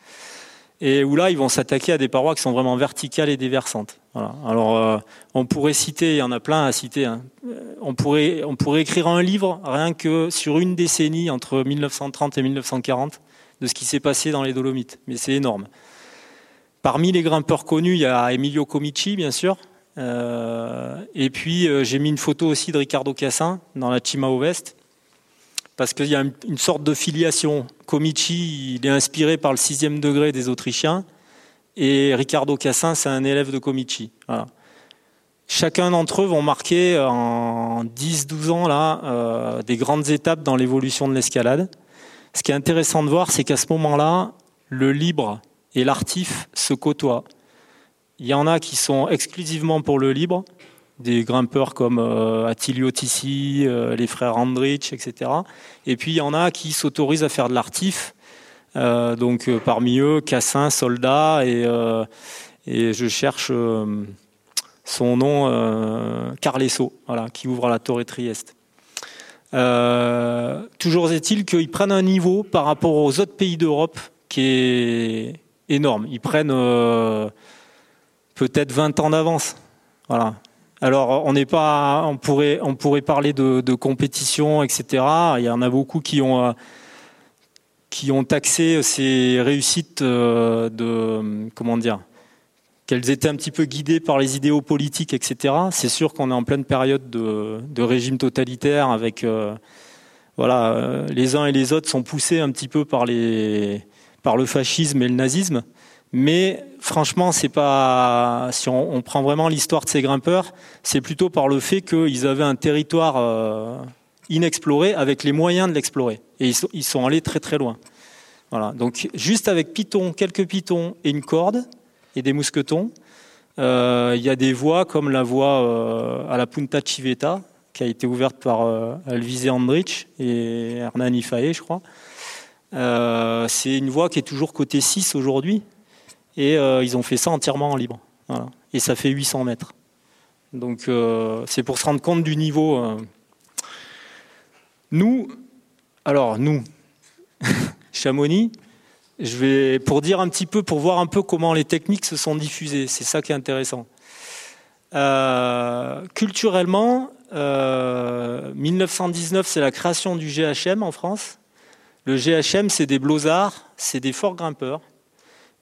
et où là ils vont s'attaquer à des parois qui sont vraiment verticales et déversantes. Alors euh, on pourrait citer, il y en a plein à citer. hein. Euh, On pourrait écrire un livre rien que sur une décennie entre 1930 et 1940 de ce qui s'est passé dans les Dolomites, mais c'est énorme. Parmi les grimpeurs connus, il y a Emilio Comici, bien sûr. Et puis, j'ai mis une photo aussi de Ricardo Cassin dans la Cima Ovest, parce qu'il y a une, sorte de filiation. Comici, il est inspiré par le sixième degré des Autrichiens, et Ricardo Cassin, c'est un élève de Comici. Chacun d'entre eux vont marquer en 10-12 ans là, euh, des grandes étapes dans l'évolution de l'escalade. Ce qui est intéressant de voir, c'est qu'à ce moment-là, le libre et l'artif se côtoient. Il y en a qui sont exclusivement pour le libre des grimpeurs comme Attilio Tissi, les frères Andrich, etc. Et puis il y en a qui s'autorisent à faire de l'artif. donc parmi eux, Cassin, Soldat et, je cherche son nom, Carlesso, voilà, qui ouvre la Torre Trieste. toujours est-il qu'ils prennent un niveau par rapport aux autres pays d'Europe qui est énorme. Ils prennent euh, peut-être 20 ans d'avance. Voilà. Alors, on n'est pas, on pourrait, on pourrait parler de, compétition, etc. Il y en a beaucoup qui ont, euh, qui ont taxé ces réussites euh, de, comment dire, qu'elles étaient un petit peu guidées par les idéaux politiques, etc. C'est sûr qu'on est en pleine période de, de régime totalitaire avec, voilà, les uns et les autres sont poussés un petit peu par les, par le fascisme et le nazisme. Mais franchement, c'est pas. Si on, prend vraiment l'histoire de ces grimpeurs, c'est plutôt par le fait qu'ils avaient un territoire euh, inexploré avec les moyens de l'explorer. Et ils sont, allés très très loin. Voilà. Donc juste avec Python, quelques pitons et une corde et des mousquetons, euh, il y a des voies comme la voie euh, à la Punta Civetta, qui a été ouverte par Alvise Andrich et Hernani Faye, je crois. C'est une voie qui est toujours côté 6 aujourd'hui. Et euh, ils ont fait ça entièrement en libre. Et ça fait 800 mètres. Donc euh, c'est pour se rendre compte du niveau. Nous, alors nous, Chamonix, je vais pour dire un petit peu, pour voir un peu comment les techniques se sont diffusées. C'est ça qui est intéressant. culturellement, 1919, c'est la création du GHM en France. Le GHM, c'est des blozards, c'est des forts grimpeurs,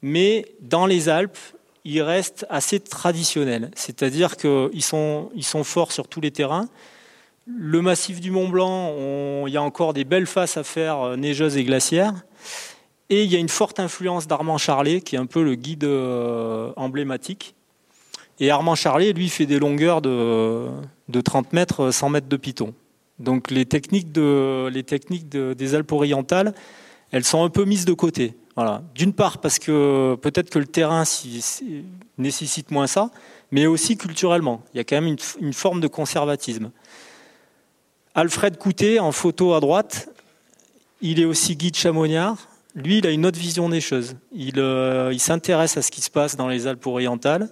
mais dans les Alpes, ils restent assez traditionnels, c'est-à-dire qu'ils sont, forts sur tous les terrains. Le massif du Mont Blanc, il y a encore des belles faces à faire euh, neigeuses et glaciaires. Et il y a une forte influence d'Armand Charlet, qui est un peu le guide euh, emblématique. Et Armand Charlet, lui, fait des longueurs de, de 30 mètres, 100 mètres de piton. Donc les techniques des Alpes orientales, elles sont un peu mises de côté. Voilà. D'une part parce que peut-être que le terrain nécessite moins ça, mais aussi culturellement. Il y a quand même une, forme de conservatisme. Alfred Coutet, en photo à droite, il est aussi guide chamonniard. Lui, il a une autre vision des choses. Il, euh, il s'intéresse à ce qui se passe dans les Alpes orientales.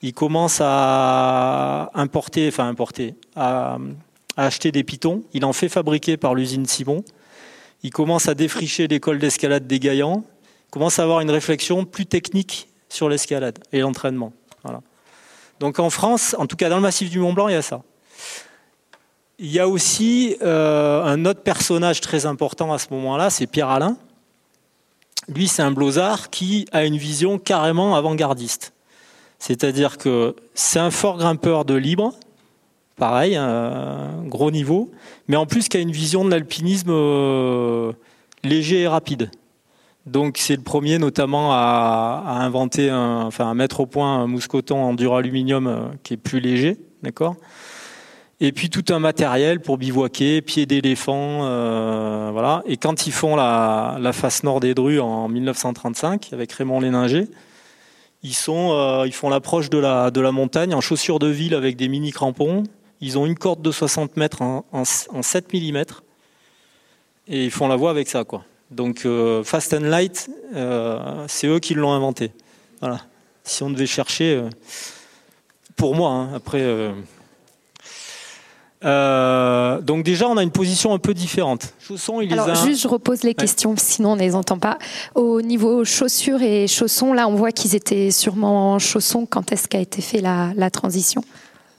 Il commence à importer, enfin importer, à, a acheté des pitons. Il en fait fabriquer par l'usine Simon. Il commence à défricher l'école d'escalade des Gaillans. Commence à avoir une réflexion plus technique sur l'escalade et l'entraînement. Donc en France, en tout cas dans le massif du Mont Blanc, il y a ça. Il y a aussi euh, un autre personnage très important à ce moment-là, c'est Pierre Alain. Lui, c'est un blozard qui a une vision carrément avant-gardiste. C'est-à-dire que c'est un fort grimpeur de libre, pareil, un gros niveau, mais en plus qui a une vision de l'alpinisme euh, léger et rapide. Donc c'est le premier notamment à, inventer, enfin à mettre au point un mousqueton en duraluminium euh, qui est plus léger, d'accord? Et puis tout un matériel pour bivouaquer, pied d'éléphant, euh, voilà. Et quand ils font la, face nord des Drues en 1935 avec Raymond Léninger, ils sont, ils font l'approche de la de la montagne en chaussures de ville avec des mini crampons, ils ont une corde de 60 mètres en, 7 mm et ils font la voie avec ça. Quoi. Donc euh, Fast and Light, euh, c'est eux qui l'ont inventé. Voilà. Si on devait chercher, euh, pour moi, hein, après. donc déjà, on a une position un peu différente. Chaussons, il Alors juste, je repose les questions, sinon on ne les entend pas. Au niveau chaussures et chaussons, là, on voit qu'ils étaient sûrement en chaussons. Quand est-ce qu'a été fait la transition?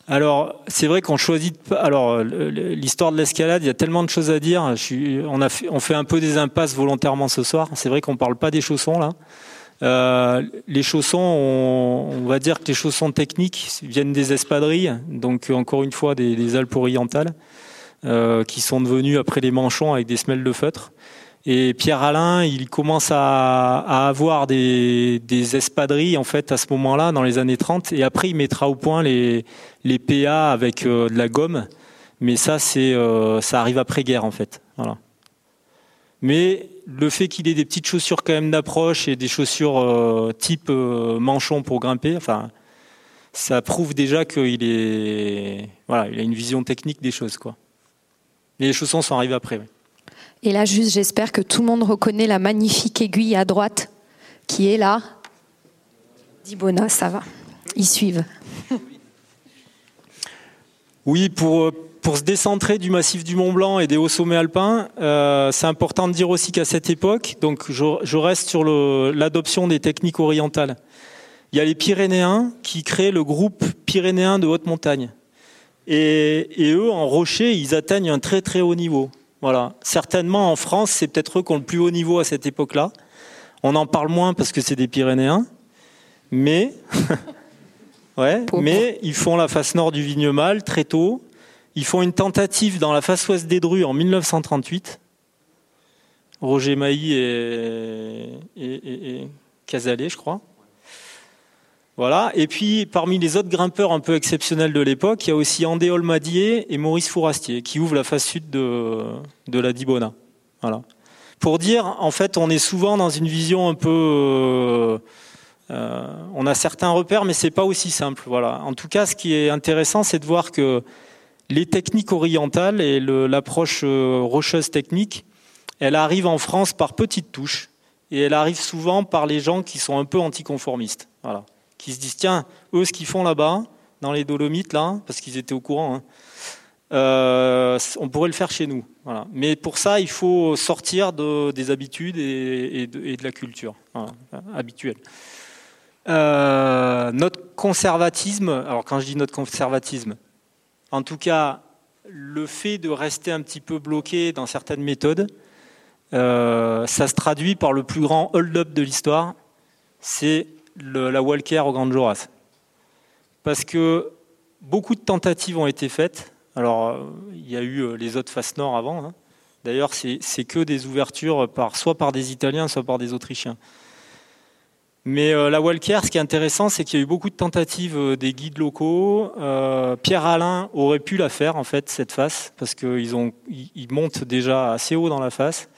Alors, c'est vrai qu'on choisit. Alors, l'histoire de l'escalade, il y a tellement de choses à dire. on, a fait, on fait un peu des impasses volontairement ce soir. C'est vrai qu'on parle pas des chaussons là. Euh, les chaussons, on, va dire que les chaussons techniques viennent des espadrilles, donc encore une fois des, Alpes orientales, euh, qui sont devenus après les manchons avec des semelles de feutre. Et Pierre Alain, il commence à, avoir des, espadrilles en fait à ce moment-là, dans les années 30, et après il mettra au point les, PA avec euh, de la gomme. Mais ça, c'est euh, ça arrive après guerre en fait. Mais le fait qu'il ait des petites chaussures quand même d'approche et des chaussures euh, type manchon pour grimper, enfin, ça prouve déjà qu'il est, voilà, il a une vision technique des choses, quoi. Mais les chaussons sont arrivés après. Et là, juste, j'espère que tout le monde reconnaît la magnifique aiguille à droite qui est là. Dibona, ça va. Ils suivent. Oui, pour, pour se décentrer du massif du Mont Blanc et des hauts sommets alpins, euh, c'est important de dire aussi qu'à cette époque, donc je, reste sur l'adoption des techniques orientales. Il y a les Pyrénéens qui créent le groupe pyrénéen de haute montagne. Et, eux, en rocher, ils atteignent un très très haut niveau. Voilà. Certainement en France, c'est peut-être eux qui ont le plus haut niveau à cette époque-là. On en parle moins parce que c'est des Pyrénéens. Mais, ouais, mais ils font la face nord du Vignemale très tôt. Ils font une tentative dans la face ouest des Drues en 1938. Roger Mailly et, et, et, et Casalet, je crois. Voilà. Et puis, parmi les autres grimpeurs un peu exceptionnels de l'époque, il y a aussi Andé Olmadier et Maurice Fourastier qui ouvrent la face sud de, la Dibona. Voilà. Pour dire, en fait, on est souvent dans une vision un peu. Euh, euh, on a certains repères, mais c'est pas aussi simple. Voilà. En tout cas, ce qui est intéressant, c'est de voir que les techniques orientales et l'approche euh, rocheuse technique, elle arrive en France par petites touches et elle arrive souvent par les gens qui sont un peu anticonformistes. Voilà qui se disent tiens, eux, ce qu'ils font là-bas, dans les Dolomites, là, parce qu'ils étaient au courant, hein, euh, on pourrait le faire chez nous. Voilà. Mais pour ça, il faut sortir de, des habitudes et, de, de, la culture habituelle. Euh, notre conservatisme, alors quand je dis notre conservatisme, en tout cas, le fait de rester un petit peu bloqué dans certaines méthodes, euh, ça se traduit par le plus grand hold-up de l'histoire, c'est la Walker au Grand Joras. Parce que beaucoup de tentatives ont été faites. Alors, il y a eu les autres faces nord avant. Hein. D'ailleurs, c'est que des ouvertures par, soit par des Italiens, soit par des Autrichiens. Mais euh, la Walker, ce qui est intéressant, c'est qu'il y a eu beaucoup de tentatives euh, des guides locaux. Euh, Pierre Alain aurait pu la faire, en fait, cette face, parce qu'ils ils, ils montent déjà assez haut dans la face,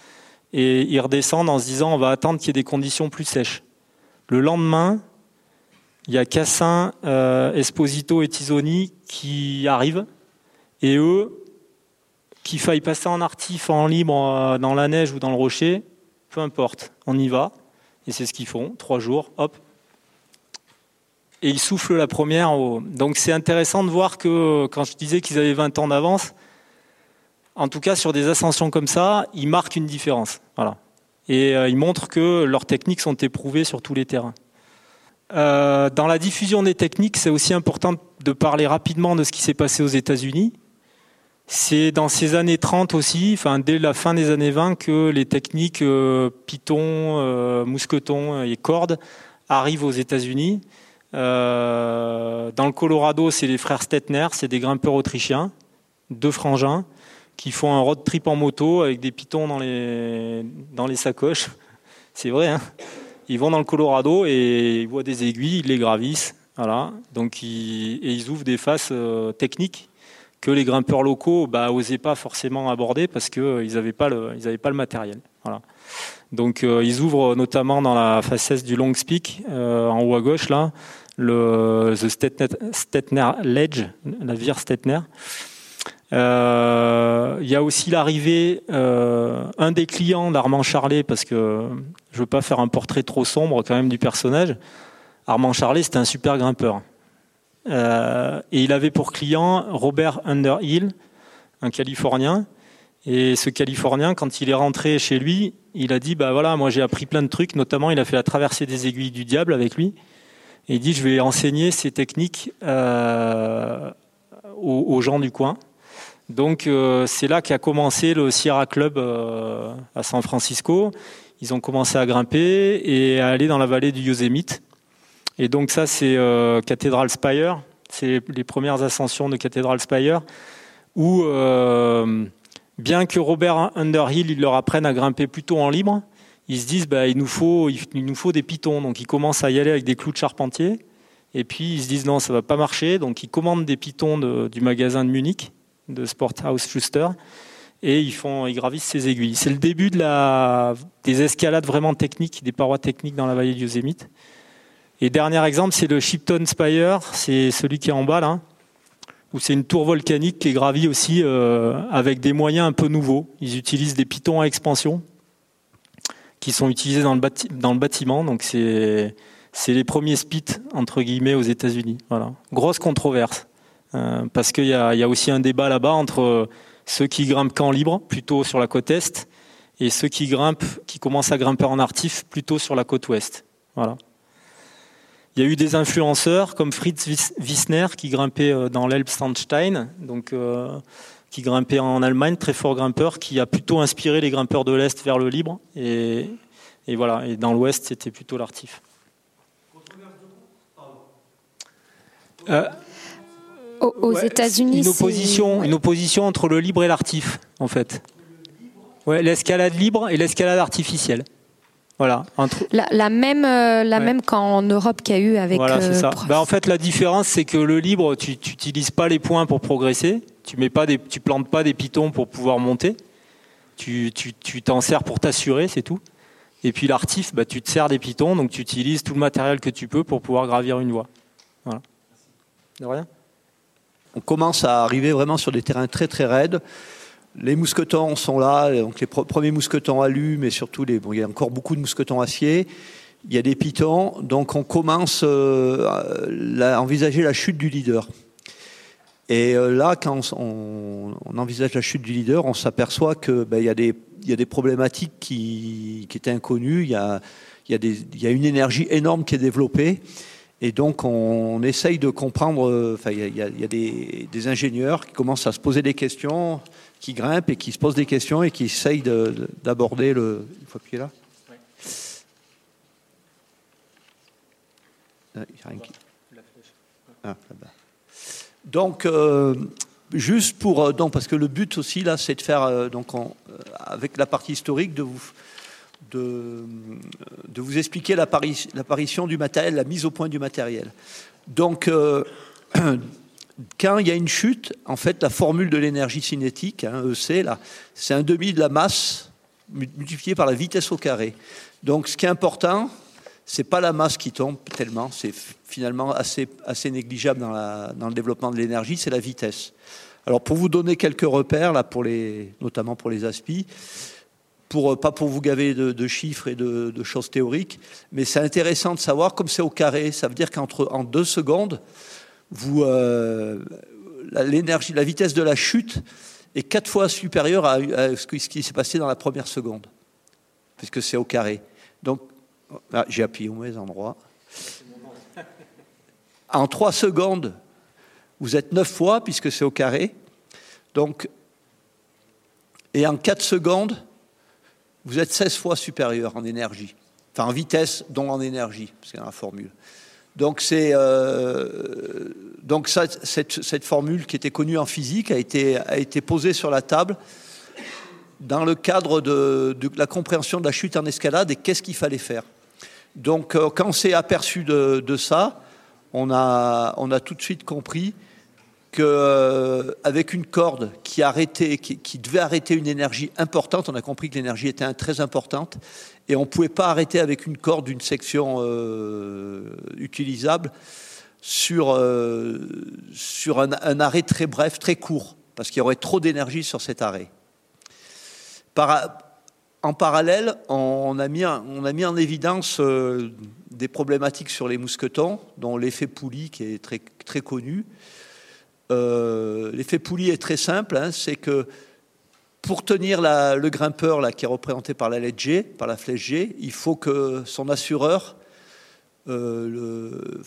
et ils redescendent en se disant on va attendre qu'il y ait des conditions plus sèches. Le lendemain, il y a Cassin, euh, Esposito et Tisoni qui arrivent. Et eux, qu'il faille passer en artif, en libre, euh, dans la neige ou dans le rocher, peu importe, on y va. Et c'est ce qu'ils font, trois jours, hop. Et ils soufflent la première. Donc c'est intéressant de voir que quand je disais qu'ils avaient 20 ans d'avance, en tout cas sur des ascensions comme ça, ils marquent une différence. Voilà et euh, ils montrent que leurs techniques sont éprouvées sur tous les terrains. Euh, dans la diffusion des techniques, c'est aussi important de parler rapidement de ce qui s'est passé aux États-Unis. C'est dans ces années 30 aussi, enfin dès la fin des années 20, que les techniques euh, Python, euh, mousqueton et corde arrivent aux États-Unis. Dans le Colorado, c'est les frères Stettner, c'est des grimpeurs autrichiens, deux frangins qui font un road trip en moto avec des pitons dans les, sacoches. C'est vrai, hein Ils vont dans le Colorado et ils voient des aiguilles, ils les gravissent. Voilà. Donc ils, et ils ouvrent des faces euh, techniques que les grimpeurs locaux bah, osaient pas forcément aborder parce qu'ils euh, n'avaient pas, le, matériel. Voilà. Donc euh, ils ouvrent notamment dans la facette du Long Peak, euh, en haut à gauche, là, le The Stetner Ledge, la vire Stetner. Euh, il y a aussi l'arrivée, euh, un des clients d'Armand Charlet, parce que je veux pas faire un portrait trop sombre quand même du personnage. Armand Charlet, c'était un super grimpeur. Euh, et il avait pour client Robert Underhill, un Californien. Et ce Californien, quand il est rentré chez lui, il a dit bah voilà, moi j'ai appris plein de trucs. Notamment, il a fait la traversée des aiguilles du diable avec lui. Et il dit je vais enseigner ces techniques aux gens du coin. Donc euh, c'est là qu'a commencé le Sierra Club euh, à San Francisco. Ils ont commencé à grimper et à aller dans la vallée du Yosemite. Et donc ça c'est euh, Cathedral Spire, c'est les premières ascensions de Cathedral Spire, où euh, bien que Robert Underhill il leur apprenne à grimper plutôt en libre, ils se disent bah, il, nous faut, des pitons. Donc ils commencent à y aller avec des clous de charpentier. Et puis ils se disent non ça va pas marcher. Donc ils commandent des pitons du magasin de Munich de Sporthouse Schuster et ils font ils gravissent ces aiguilles. C'est le début de la des escalades vraiment techniques, des parois techniques dans la vallée du Yosemite. Et dernier exemple, c'est le Shipton Spire, c'est celui qui est en bas là, où c'est une tour volcanique qui est gravie aussi avec des moyens un peu nouveaux. Ils utilisent des pitons à expansion qui sont utilisés dans le, bâtiment. Donc c'est les premiers spits entre guillemets aux États-Unis. Voilà, grosse controverse euh, parce qu'il y a, y a aussi un débat là-bas entre ceux qui grimpent qu'en libre, plutôt sur la côte est, et ceux qui grimpent, qui commencent à grimper en artif, plutôt sur la côte ouest. Voilà. Il y a eu des influenceurs comme Fritz Wissner qui grimpait euh, dans l'Elbsandstein, donc euh, qui grimpait en Allemagne, très fort grimpeur, qui a plutôt inspiré les grimpeurs de l'Est vers le libre. Et, et voilà, et dans l'Ouest, c'était plutôt l'artif. Euh, aux États-Unis, une opposition, une opposition entre le libre et l'artif, en fait. Ouais, l'escalade libre et l'escalade artificielle. Voilà. Entre... La, la, même, euh, la même qu'en Europe qu'il y a eu avec. Voilà, c'est euh, ça. Ben, en fait, la différence, c'est que le libre, tu n'utilises pas les points pour progresser. Tu mets pas des, tu plantes pas des pitons pour pouvoir monter. Tu, tu, t'en sers pour t'assurer, c'est tout. Et puis l'artif, bah, tu te sers des pitons, donc tu utilises tout le matériel que tu peux pour pouvoir gravir une voie. Voilà. De rien? On commence à arriver vraiment sur des terrains très très raides. Les mousquetons sont là, donc les premiers mousquetons alus, mais surtout il y a encore beaucoup de mousquetons acier. Il y a des pitons, donc on commence euh, à envisager la chute du leader. Et euh, là, quand on, envisage la chute du leader, on s'aperçoit qu'il ben, y, a des, y a des problématiques qui, étaient inconnues. Il y a une énergie énorme qui est développée. Et donc, on, essaye de comprendre. Euh, enfin, il y a, il y a des, des, ingénieurs qui commencent à se poser des questions, qui grimpent et qui se posent des questions et qui essayent d'aborder le. Il faut appuyer là. Oui. Ah, il y a rien qui... Ah, là-bas. Donc, euh, juste pour. Euh, donc, parce que le but aussi, là, c'est de faire, donc, avec la partie historique, de vous, de, vous expliquer l'apparition du matériel, la mise au point du matériel. Donc, quand il y a une chute, en fait, la formule de l'énergie cinétique, hein, EC, là, c'est un demi de la masse multiplié par la vitesse au carré. Donc, ce qui est important, c'est pas la masse qui tombe tellement, c'est finalement assez, négligeable dans, le développement de l'énergie, c'est la vitesse. Alors pour vous donner quelques repères, là, pour les, notamment pour les ASPI, pour, pas pour vous gaver de, chiffres et de, choses théoriques, mais c'est intéressant de savoir, comme c'est au carré, ça veut dire qu'entre en deux secondes, vous, euh, l'énergie, la vitesse de la chute est quatre fois supérieure à, à ce qui s'est passé dans la première seconde, puisque c'est au carré. Donc ah, j'ai appuyé au mauvais endroit. En trois secondes, vous êtes neuf fois, puisque c'est au carré. Donc, et en quatre secondes, vous êtes 16 fois supérieur en énergie. En vitesse, dont en énergie, a la formule. Donc, c'est, euh, donc cette, formule qui était connue en physique a été, a été posée sur la table dans le cadre de, de la compréhension de la chute en escalade et qu'est-ce qu'il fallait faire. Donc, euh, quand on s'est aperçu de, de, ça, on a, on a tout de suite compris qu'avec euh, une corde qui, arrêtait, qui, devait arrêter une énergie importante, on a compris que l'énergie était très importante, et on ne pouvait pas arrêter avec une corde d'une section euh, utilisable sur, euh, sur un, arrêt très bref, très court, parce qu'il y aurait trop d'énergie sur cet arrêt. En parallèle, on a mis, en évidence des problématiques sur les mousquetons, dont l'effet poulie qui est très, très connu. Euh, l'effet poulie est très simple, hein, c'est que pour tenir le grimpeur là, qui est représenté par la lettre G, par la flèche G, il faut que son assureur euh,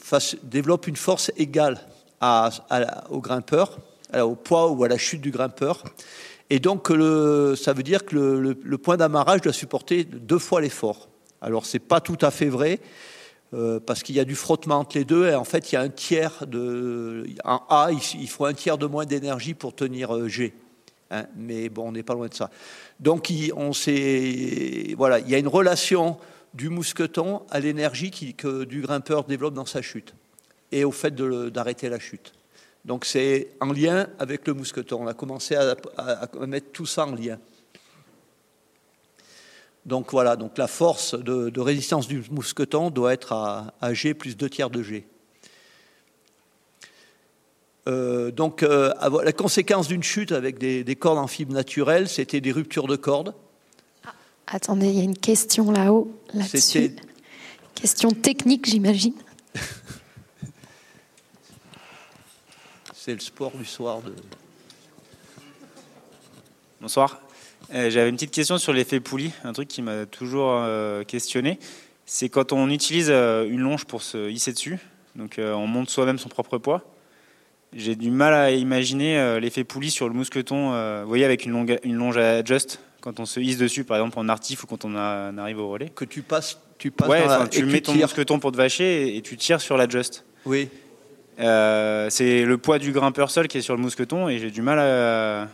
développe une force égale au grimpeur, au poids ou à la chute du grimpeur. Et donc, ça veut dire que le point d'amarrage doit supporter deux fois l'effort. Alors, ce n'est pas tout à fait vrai, euh, parce qu'il y a du frottement entre les deux, et en fait, il y a un tiers de. En A, il, faut un tiers de moins d'énergie pour tenir euh, G. Hein, mais bon, on n'est pas loin de ça. Donc, il, on voilà, il y a une relation du mousqueton à l'énergie que du grimpeur développe dans sa chute, et au fait d'arrêter la chute. Donc c'est en lien avec le mousqueton. On a commencé à, mettre tout ça en lien. Donc voilà, donc la force de, résistance du mousqueton doit être à, G plus 2 tiers de G. Euh, donc euh, la conséquence d'une chute avec des, cordes en fibre naturelle, c'était des ruptures de cordes. Ah, attendez, il y a une question là-haut, là-dessus. Question technique, j'imagine. C'est le sport du soir. De... Bonsoir. Euh, j'avais une petite question sur l'effet poulie, un truc qui m'a toujours euh, questionné. C'est quand on utilise euh, une longe pour se hisser dessus, donc on monte soi-même son propre poids. J'ai du mal à imaginer l'effet poulie sur le mousqueton, vous voyez, avec une, longue, une longe à adjust, quand on se hisse dessus, par exemple en artif ou quand on, arrive au relais. Que tu passes, tu passes ouais, tu mets ton mousqueton pour te vacher et, tu tires sur l'adjust. Oui. c'est le poids du grimpeur seul qui est sur le mousqueton et j'ai du mal à,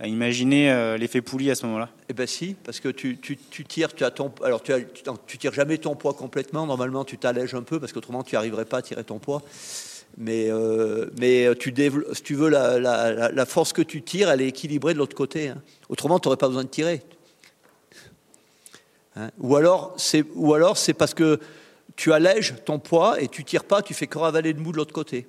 à imaginer euh, l'effet poulie à ce moment-là Eh ben si, parce que tu, tu, tires, tu as ton, alors tu, tu, tires jamais ton poids complètement. Normalement, tu t'allèges un peu parce qu'autrement, tu n'arriverais pas à tirer ton poids. Mais, euh, mais tu si tu veux, la, la, force que tu tires, elle est équilibrée de l'autre côté. Hein. Autrement, tu n'aurais pas besoin de tirer. Hein. ou alors, c'est, parce que tu allèges ton poids et tu tires pas, tu fais que ravaler de mou de l'autre côté.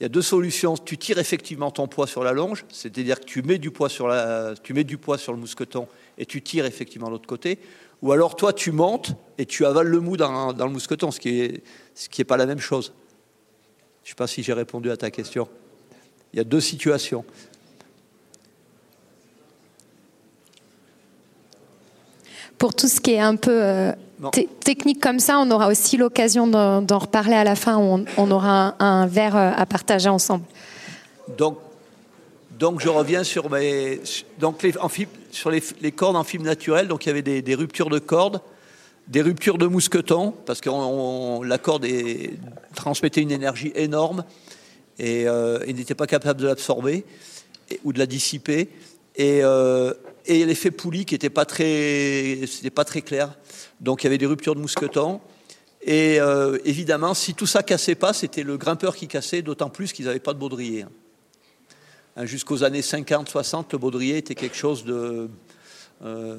Il y a deux solutions. Tu tires effectivement ton poids sur la longe, c'est-à-dire que tu mets du poids sur le mousqueton et tu tires effectivement de l'autre côté. Ou alors toi tu montes et tu avales le mou dans, le mousqueton, ce qui est ce qui est pas la même chose. Je ne sais pas si j'ai répondu à ta question. Il y a deux situations. Pour tout ce qui est un peu euh, technique comme ça, on aura aussi l'occasion d'en reparler à la fin. On, aura un, verre euh, à partager ensemble. Donc, donc je reviens sur mes, donc les, sur les, cordes en fibre naturelle. Donc il y avait des, ruptures de cordes, des ruptures de mousqueton parce que la corde est, transmettait une énergie énorme et euh, il n'était pas capable de l'absorber ou de la dissiper. Et, euh, et l'effet poulie qui n'était pas très, pas très clair. Donc il y avait des ruptures de mousqueton. Et euh, évidemment, si tout ça cassait pas, c'était le grimpeur qui cassait, d'autant plus qu'ils n'avaient pas de baudrier. Hein, jusqu'aux années 50-60, le baudrier était quelque chose de euh.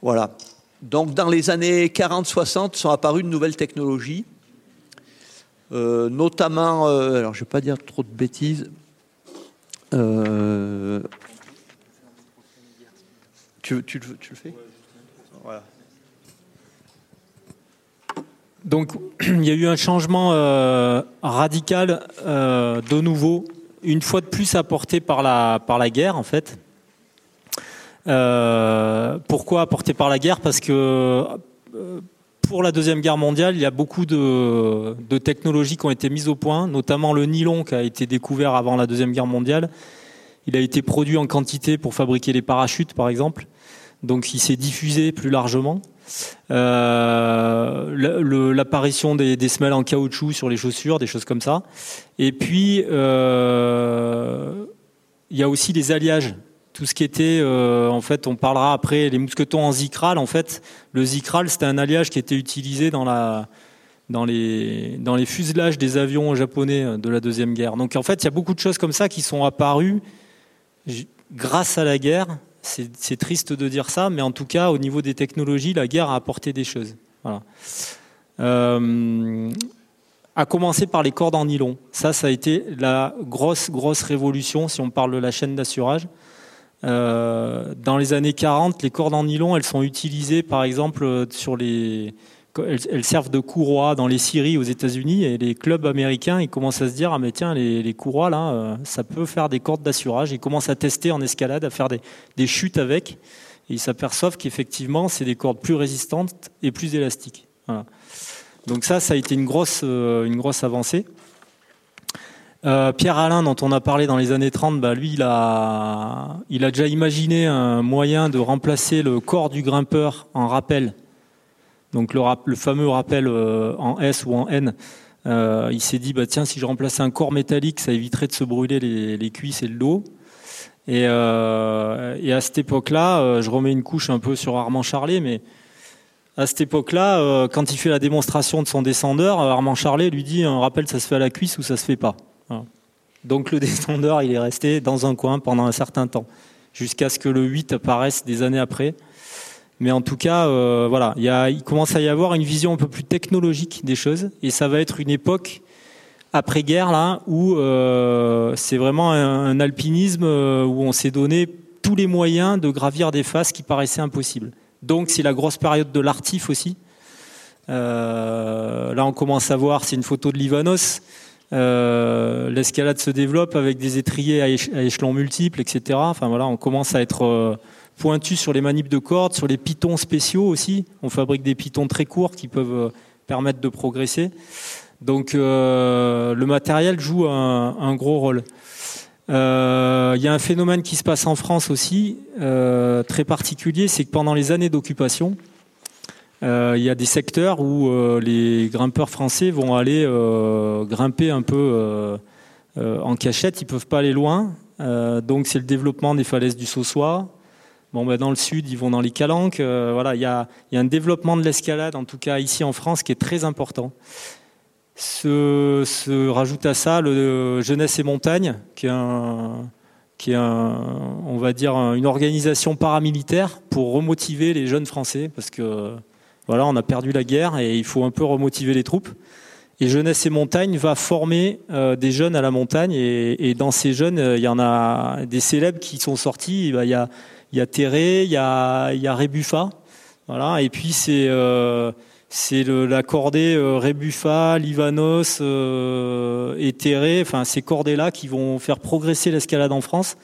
Voilà. Donc dans les années 40-60 sont apparues de nouvelles technologies, euh, notamment, alors je ne vais pas dire trop de bêtises, tu, le fais Donc, il y a eu un changement euh, radical euh, de nouveau, une fois de plus apporté par la, par la guerre, en fait. Euh, pourquoi apporté par la guerre? Parce que pour la Deuxième Guerre mondiale, il y a beaucoup de, de, technologies qui ont été mises au point, notamment le nylon qui a été découvert avant la Deuxième Guerre mondiale. Il a été produit en quantité pour fabriquer les parachutes, par exemple donc il s'est diffusé plus largement. Euh, L'apparition des, semelles en caoutchouc sur les chaussures, des choses comme ça. Et puis, euh, il y a aussi les alliages. Tout ce qui était, euh, en fait, on parlera après, les mousquetons en zikral. En fait, le zikral, c'était un alliage qui était utilisé dans la, dans les, dans les fuselages des avions japonais de la Deuxième Guerre. Donc en fait, il y a beaucoup de choses comme ça qui sont apparues grâce à la guerre c'est triste de dire ça, mais en tout cas, au niveau des technologies, la guerre a apporté des choses. Voilà. Euh, à commencer par les cordes en nylon. Ça, ça a été la grosse, grosse révolution si on parle de la chaîne d'assurage. Euh, dans les années 40, les cordes en nylon, elles sont utilisées, par exemple, sur les, elles, servent de courroie dans les scieries aux États-Unis et les clubs américains ils commencent à se dire ah mais tiens les, les courroies là euh, ça peut faire des cordes d'assurage. Ils commencent à tester en escalade à faire des, des chutes avec. Et ils s'aperçoivent qu'effectivement c'est des cordes plus résistantes et plus élastiques. Donc ça ça a été une grosse euh, une grosse avancée. Euh, Pierre Alain, dont on a parlé dans les années 30, bah, lui, il a, il a déjà imaginé un moyen de remplacer le corps du grimpeur en rappel donc le, fameux rappel euh, en S ou en N, euh, il s'est dit bah tiens si je remplaçais un corps métallique, ça éviterait de se brûler les, cuisses et le dos. Et, euh, à cette époque-là, je remets une couche un peu sur Armand Charlet, mais à cette époque-là, quand il fait la démonstration de son descendeur, Armand Charlet lui dit un rappel ça se fait à la cuisse ou ça se fait pas? Donc le descendeur, il est resté dans un coin pendant un certain temps, jusqu'à ce que le 8 apparaisse des années après. Mais en tout cas, euh, voilà, il, commence à y avoir une vision un peu plus technologique des choses, et ça va être une époque après-guerre là où euh, c'est vraiment un, alpinisme euh, où on s'est donné tous les moyens de gravir des faces qui paraissaient impossibles. Donc c'est la grosse période de l'artif aussi. Là, on commence à voir, c'est une photo de Livanos. L'escalade se développe avec des étriers à, éche- à échelons multiples, etc. Enfin voilà, on commence à être pointu sur les manips de cordes, sur les pitons spéciaux aussi. On fabrique des pitons très courts qui peuvent euh, permettre de progresser. Donc euh, le matériel joue un, gros rôle. Euh, Il y a un phénomène qui se passe en France aussi, très particulier, c'est que pendant les années d'occupation, il y a des secteurs où les grimpeurs français vont aller grimper un peu en cachette, ils peuvent pas aller loin. Donc c'est le développement des falaises du Saussois. Bon, ben, dans le sud, ils vont dans les Calanques. Euh, voilà, il y a, y a un développement de l'escalade, en tout cas ici en France, qui est très important. Se, rajoute à ça le Jeunesse et Montagne, qui est un, qui est un, on va dire un- une organisation paramilitaire pour remotiver les jeunes Français, parce que voilà, on a perdu la guerre et il faut un peu remotiver les troupes. Et Jeunesse et Montagne va former euh, des jeunes à la montagne, et, dans ces jeunes, euh, il y en a des célèbres qui sont sortis. Il y a, il y a Terré, il y a, il voilà, et puis c'est euh, c'est le- la cordée euh, Livanos euh, et Terré, enfin ces cordées-là qui vont faire progresser l'escalade en France.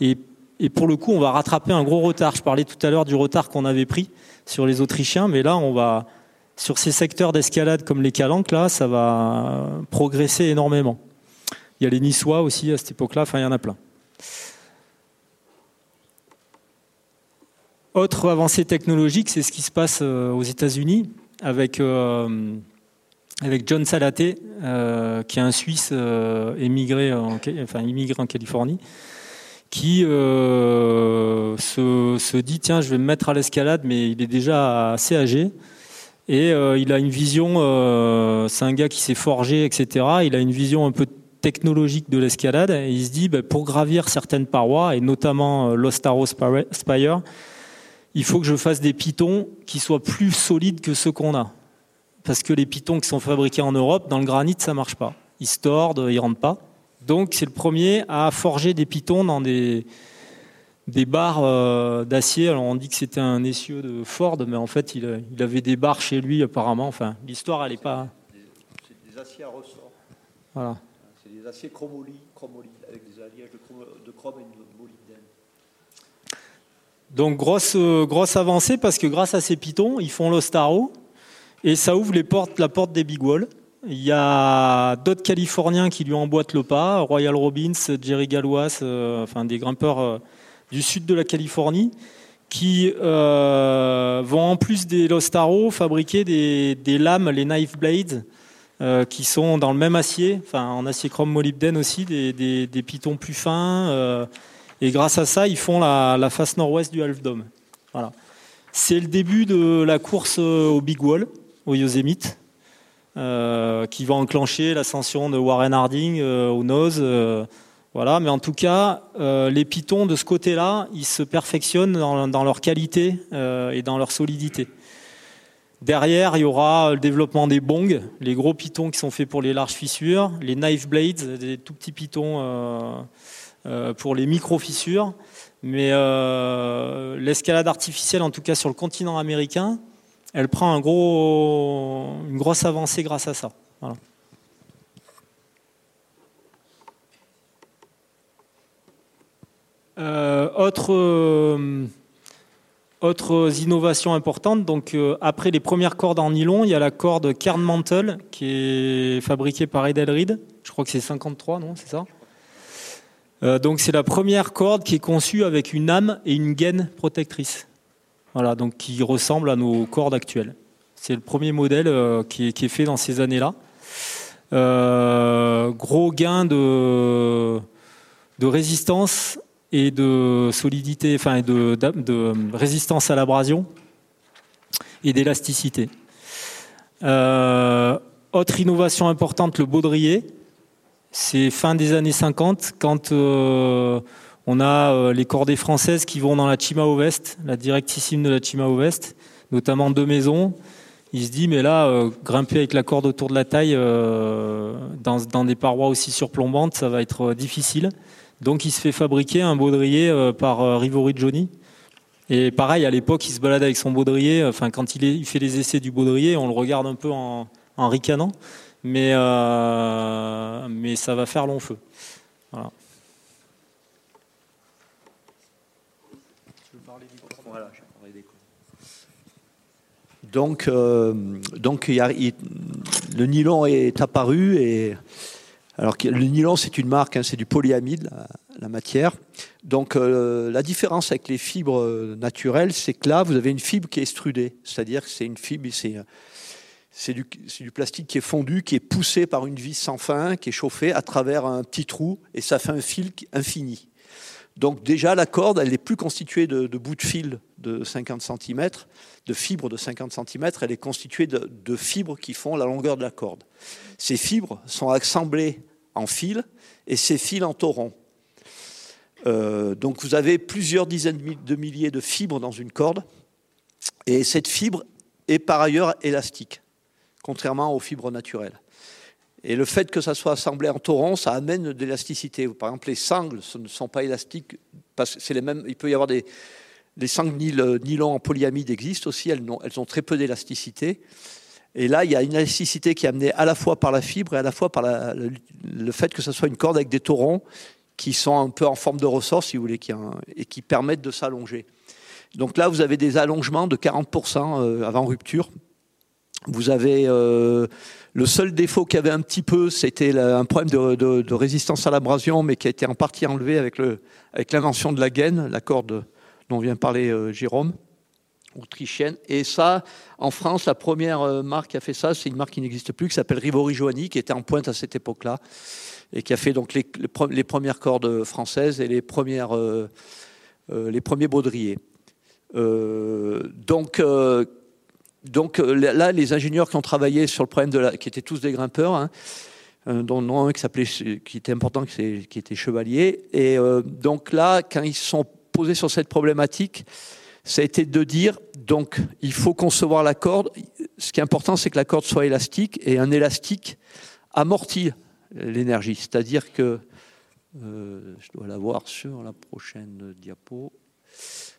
Et, et pour le coup, on va rattraper un gros retard. Je parlais tout à l'heure du retard qu'on avait pris sur les Autrichiens, mais là, on va sur ces secteurs d'escalade comme les Calanques, là, ça va progresser énormément. Il y a les Niçois aussi à cette époque-là, enfin il y en a plein. Autre avancée technologique, c'est ce qui se passe euh, aux États-Unis avec, euh, John Salaté, euh, qui est un Suisse émigré, en, immigré en Californie, qui se, dit tiens, je vais me mettre à l'escalade, mais il est déjà assez âgé. Et il a une vision, c'est un gars qui s'est forgé, etc. Il a une vision un peu technologique de l'escalade. Et il se dit, ben, pour gravir certaines parois, et notamment l'Ostaro Spire, il faut que je fasse des pitons qui soient plus solides que ceux qu'on a. Parce que les pitons qui sont fabriqués en Europe, dans le granit, ça marche pas. Ils se tordent, ils rentrent pas. Donc c'est le premier à forger des pitons dans des, des barres euh, d'acier. Alors on dit que c'était un essieu de Ford, mais en fait il, il avait des barres chez lui apparemment. Enfin, l'histoire elle est pas. C'est des aciers à ressort. Voilà. C'est des aciers chromoly, chromoly avec des alliages de chrome, de chrome et de. Donc grosse euh, grosse avancée parce que grâce à ces pitons, ils font l'Ostaro et ça ouvre les portes, la porte des big walls. Il y a d'autres Californiens qui lui emboîtent le pas, Royal Robbins, Jerry Gallois, euh, enfin des grimpeurs euh, du sud de la Californie, qui vont en plus des Lostaro fabriquer des, lames, les knife blades, qui sont dans le même acier, en acier chrome molybdène aussi, des, des pitons plus fins. Et grâce à ça, ils font la, face nord-ouest du Half Dome. Voilà. C'est le début de la course euh, au Big Wall, au Yosemite, euh, qui va enclencher l'ascension de Warren Harding euh, au nose. voilà. Mais en tout cas, les pitons de ce côté-là, ils se perfectionnent dans, dans leur qualité et dans leur solidité. Derrière, il y aura le développement des bongs, les gros pitons qui sont faits pour les larges fissures, les knife blades, des tout petits pitons pour les micro-fissures. Mais euh, l'escalade artificielle, en tout cas sur le continent américain, elle prend une grosse avancée grâce à ça. Euh, autre, euh, autres innovations importantes. Donc, euh, après les premières cordes en nylon, il y a la corde Kernmantle qui est fabriquée par Edelreed. Je crois que c'est 53, non? C'est ça? Euh, Donc, c'est la première corde qui est conçue avec une âme et une gaine protectrice. Voilà, donc qui ressemble à nos cordes actuelles. C'est le premier modèle euh, qui, est, fait dans ces années-là. Euh, gros gain de, résistance et de solidité, enfin de, résistance à l'abrasion et d'élasticité. Autre innovation importante, le baudrier. C'est fin des années 50 quand on a les cordées françaises qui vont dans la Chima West, la directissime de la Chima West, notamment deux maisons. Il se dit, mais là, grimper avec la corde autour de la taille dans, dans, des parois aussi surplombantes, ça va être difficile. Donc il se fait fabriquer un baudrier par Rivori Johnny, et pareil, à l'époque, il se balade avec son baudrier. Enfin, quand il, fait les essais du baudrier, on le regarde un peu en, ricanant, mais, euh, mais ça va faire long feu. Donc, euh, donc le nylon est apparu et alors le nylon c'est une marque, hein, c'est du polyamide, la matière. Donc euh, la différence avec les fibres naturelles, c'est que là, vous avez une fibre qui est extrudée, c'est-à-dire que c'est une fibre, c'est du, du, plastique qui est fondu, qui est poussé par une vis sans fin, qui est chauffée à travers un petit trou, et ça fait un fil infini. Donc déjà, la corde, elle n'est plus constituée de, bouts de fil de 50 cm, de fibres de 50 cm, elle est constituée de, de fibres qui font la longueur de la corde. Ces fibres sont assemblées en fils, et ces fils en torons. Euh, donc vous avez plusieurs dizaines de milliers de fibres dans une corde, et cette fibre est par ailleurs élastique, contrairement aux fibres naturelles. Et le fait que ça soit assemblé en torrent, ça amène de l'élasticité. Par exemple, les sangles ne sont pas élastiques, parce que c'est les mêmes. Il peut y avoir des les sangles nylon en polyamide existent aussi, elles ont, très peu d'élasticité. Et là, il y a une élasticité qui est amenée à la fois par la fibre et à la fois par le, fait que ce soit une corde avec des torons qui sont un peu en forme de ressort, si vous voulez, et qui permettent de s'allonger. Donc là, vous avez des allongements de 40% euh, avant rupture. Vous avez euh, le seul défaut qu'il y avait un petit peu, c'était un problème de, résistance à l'abrasion, mais qui a été en partie enlevé avec l'invention de la gaine, la corde dont vient parler euh, Jérôme, autrichienne. Et ça, en France, la première marque qui a fait ça, c'est une marque qui n'existe plus, qui s'appelle Rivori Joani, qui était en pointe à cette époque-là et qui a fait donc les, premières cordes françaises et les, euh, euh, les premiers baudriers. Euh, donc, donc là, les ingénieurs qui ont travaillé sur le problème de la, qui étaient tous des grimpeurs, hein, dont un qui s'appelait, qui était important, qui était chevalier, et donc là, quand ils se sont posés sur cette problématique, ça a été de dire donc il faut concevoir la corde. Ce qui est important, c'est que la corde soit élastique et un élastique amortit l'énergie. C'est-à-dire que, euh, je dois la voir sur la prochaine diapo,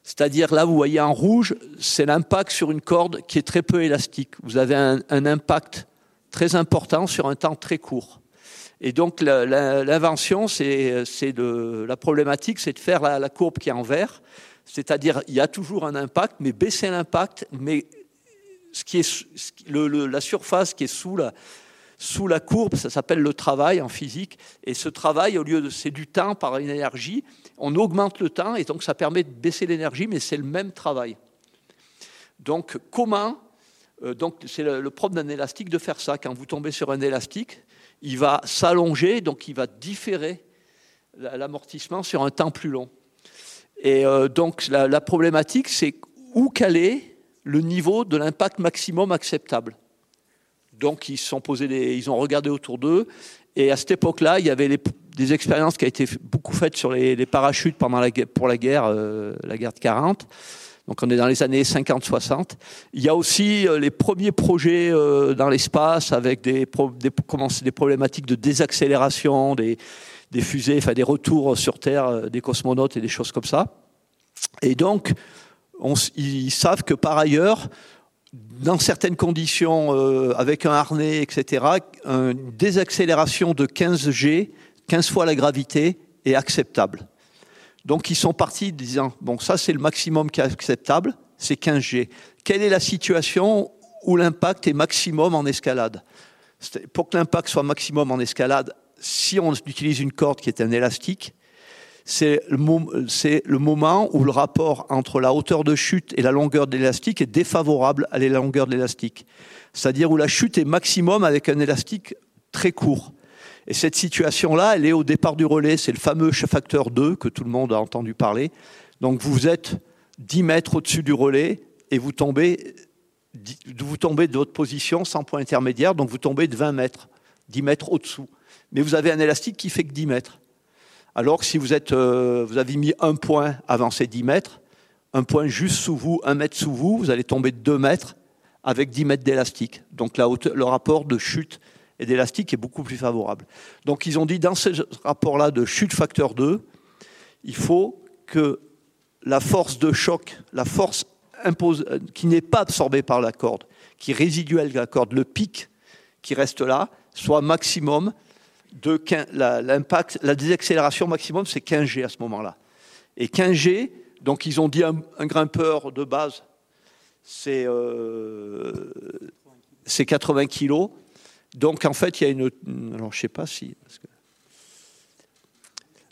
c'est-à-dire là, vous voyez en rouge, c'est l'impact sur une corde qui est très peu élastique. Vous avez un, impact très important sur un temps très court. Et donc l'invention, c'est de la problématique, c'est de faire la, courbe qui est en vert, c'est-à-dire il y a toujours un impact, mais baisser l'impact, mais ce qui est la surface qui est sous la, sous la courbe, ça s'appelle le travail en physique. Et ce travail, au lieu de c'est du temps par une énergie, on augmente le temps et donc ça permet de baisser l'énergie, mais c'est le même travail. Donc comment euh, Donc c'est le, propre d'un élastique de faire ça. Quand vous tombez sur un élastique, il va s'allonger, donc il va différer l'amortissement sur un temps plus long. Et euh, donc la, problématique, c'est où caler le niveau de l'impact maximum acceptable. Donc ils sont posés ils ont regardé autour d'eux. Et à cette époque-là, il y avait des expériences qui ont été beaucoup faites sur les, parachutes pendant pour la guerre, euh, la guerre de 40. Donc on est dans les années 50-60. Il y a aussi euh, les premiers projets euh, dans l'espace avec des, des, des, problématiques de désaccélération, des, des fusées, enfin des retours sur Terre des cosmonautes et des choses comme ça. Et donc, on, ils savent que par ailleurs, dans certaines conditions, avec un harnais, etc., une désaccélération de 15 G, 15 fois la gravité, est acceptable. Donc ils sont partis disant, bon, ça c'est le maximum qui est acceptable, c'est 15 G. Quelle est la situation où l'impact est maximum en escalade? Pour que l'impact soit maximum en escalade, si on utilise une corde qui est un élastique, c'est le, moment où le rapport entre la hauteur de chute et la longueur de l'élastique est défavorable à la longueur de l'élastique. C'est-à-dire où la chute est maximum avec un élastique très court. Et cette situation-là, elle est au départ du relais, c'est le fameux facteur 2 que tout le monde a entendu parler. Donc vous êtes 10 mètres au-dessus du relais et vous tombez, vous tombez de votre position sans point intermédiaire, donc vous tombez de 20 mètres, 10 mètres au-dessous. Mais vous avez un élastique qui fait que 10 mètres. Alors que si vous, êtes, euh, vous avez mis un point avant ces 10 mètres, un point juste sous vous, un mètre sous vous, vous allez tomber de 2 mètres avec 10 mètres d'élastique. Donc la le rapport de chute et d'élastique est beaucoup plus favorable. Donc ils ont dit dans ce rapport-là de chute facteur 2, il faut que la force de choc, la force qui n'est pas absorbée par la corde, qui est résiduelle de la corde, le pic qui reste là, soit maximum de 15, l'impact, la désaccélération maximum, c'est 15 G à ce moment-là. Et 15 G, donc ils ont dit un, grimpeur de base, c'est euh, 80 kg. Donc en fait, il y a une. Alors je sais pas si.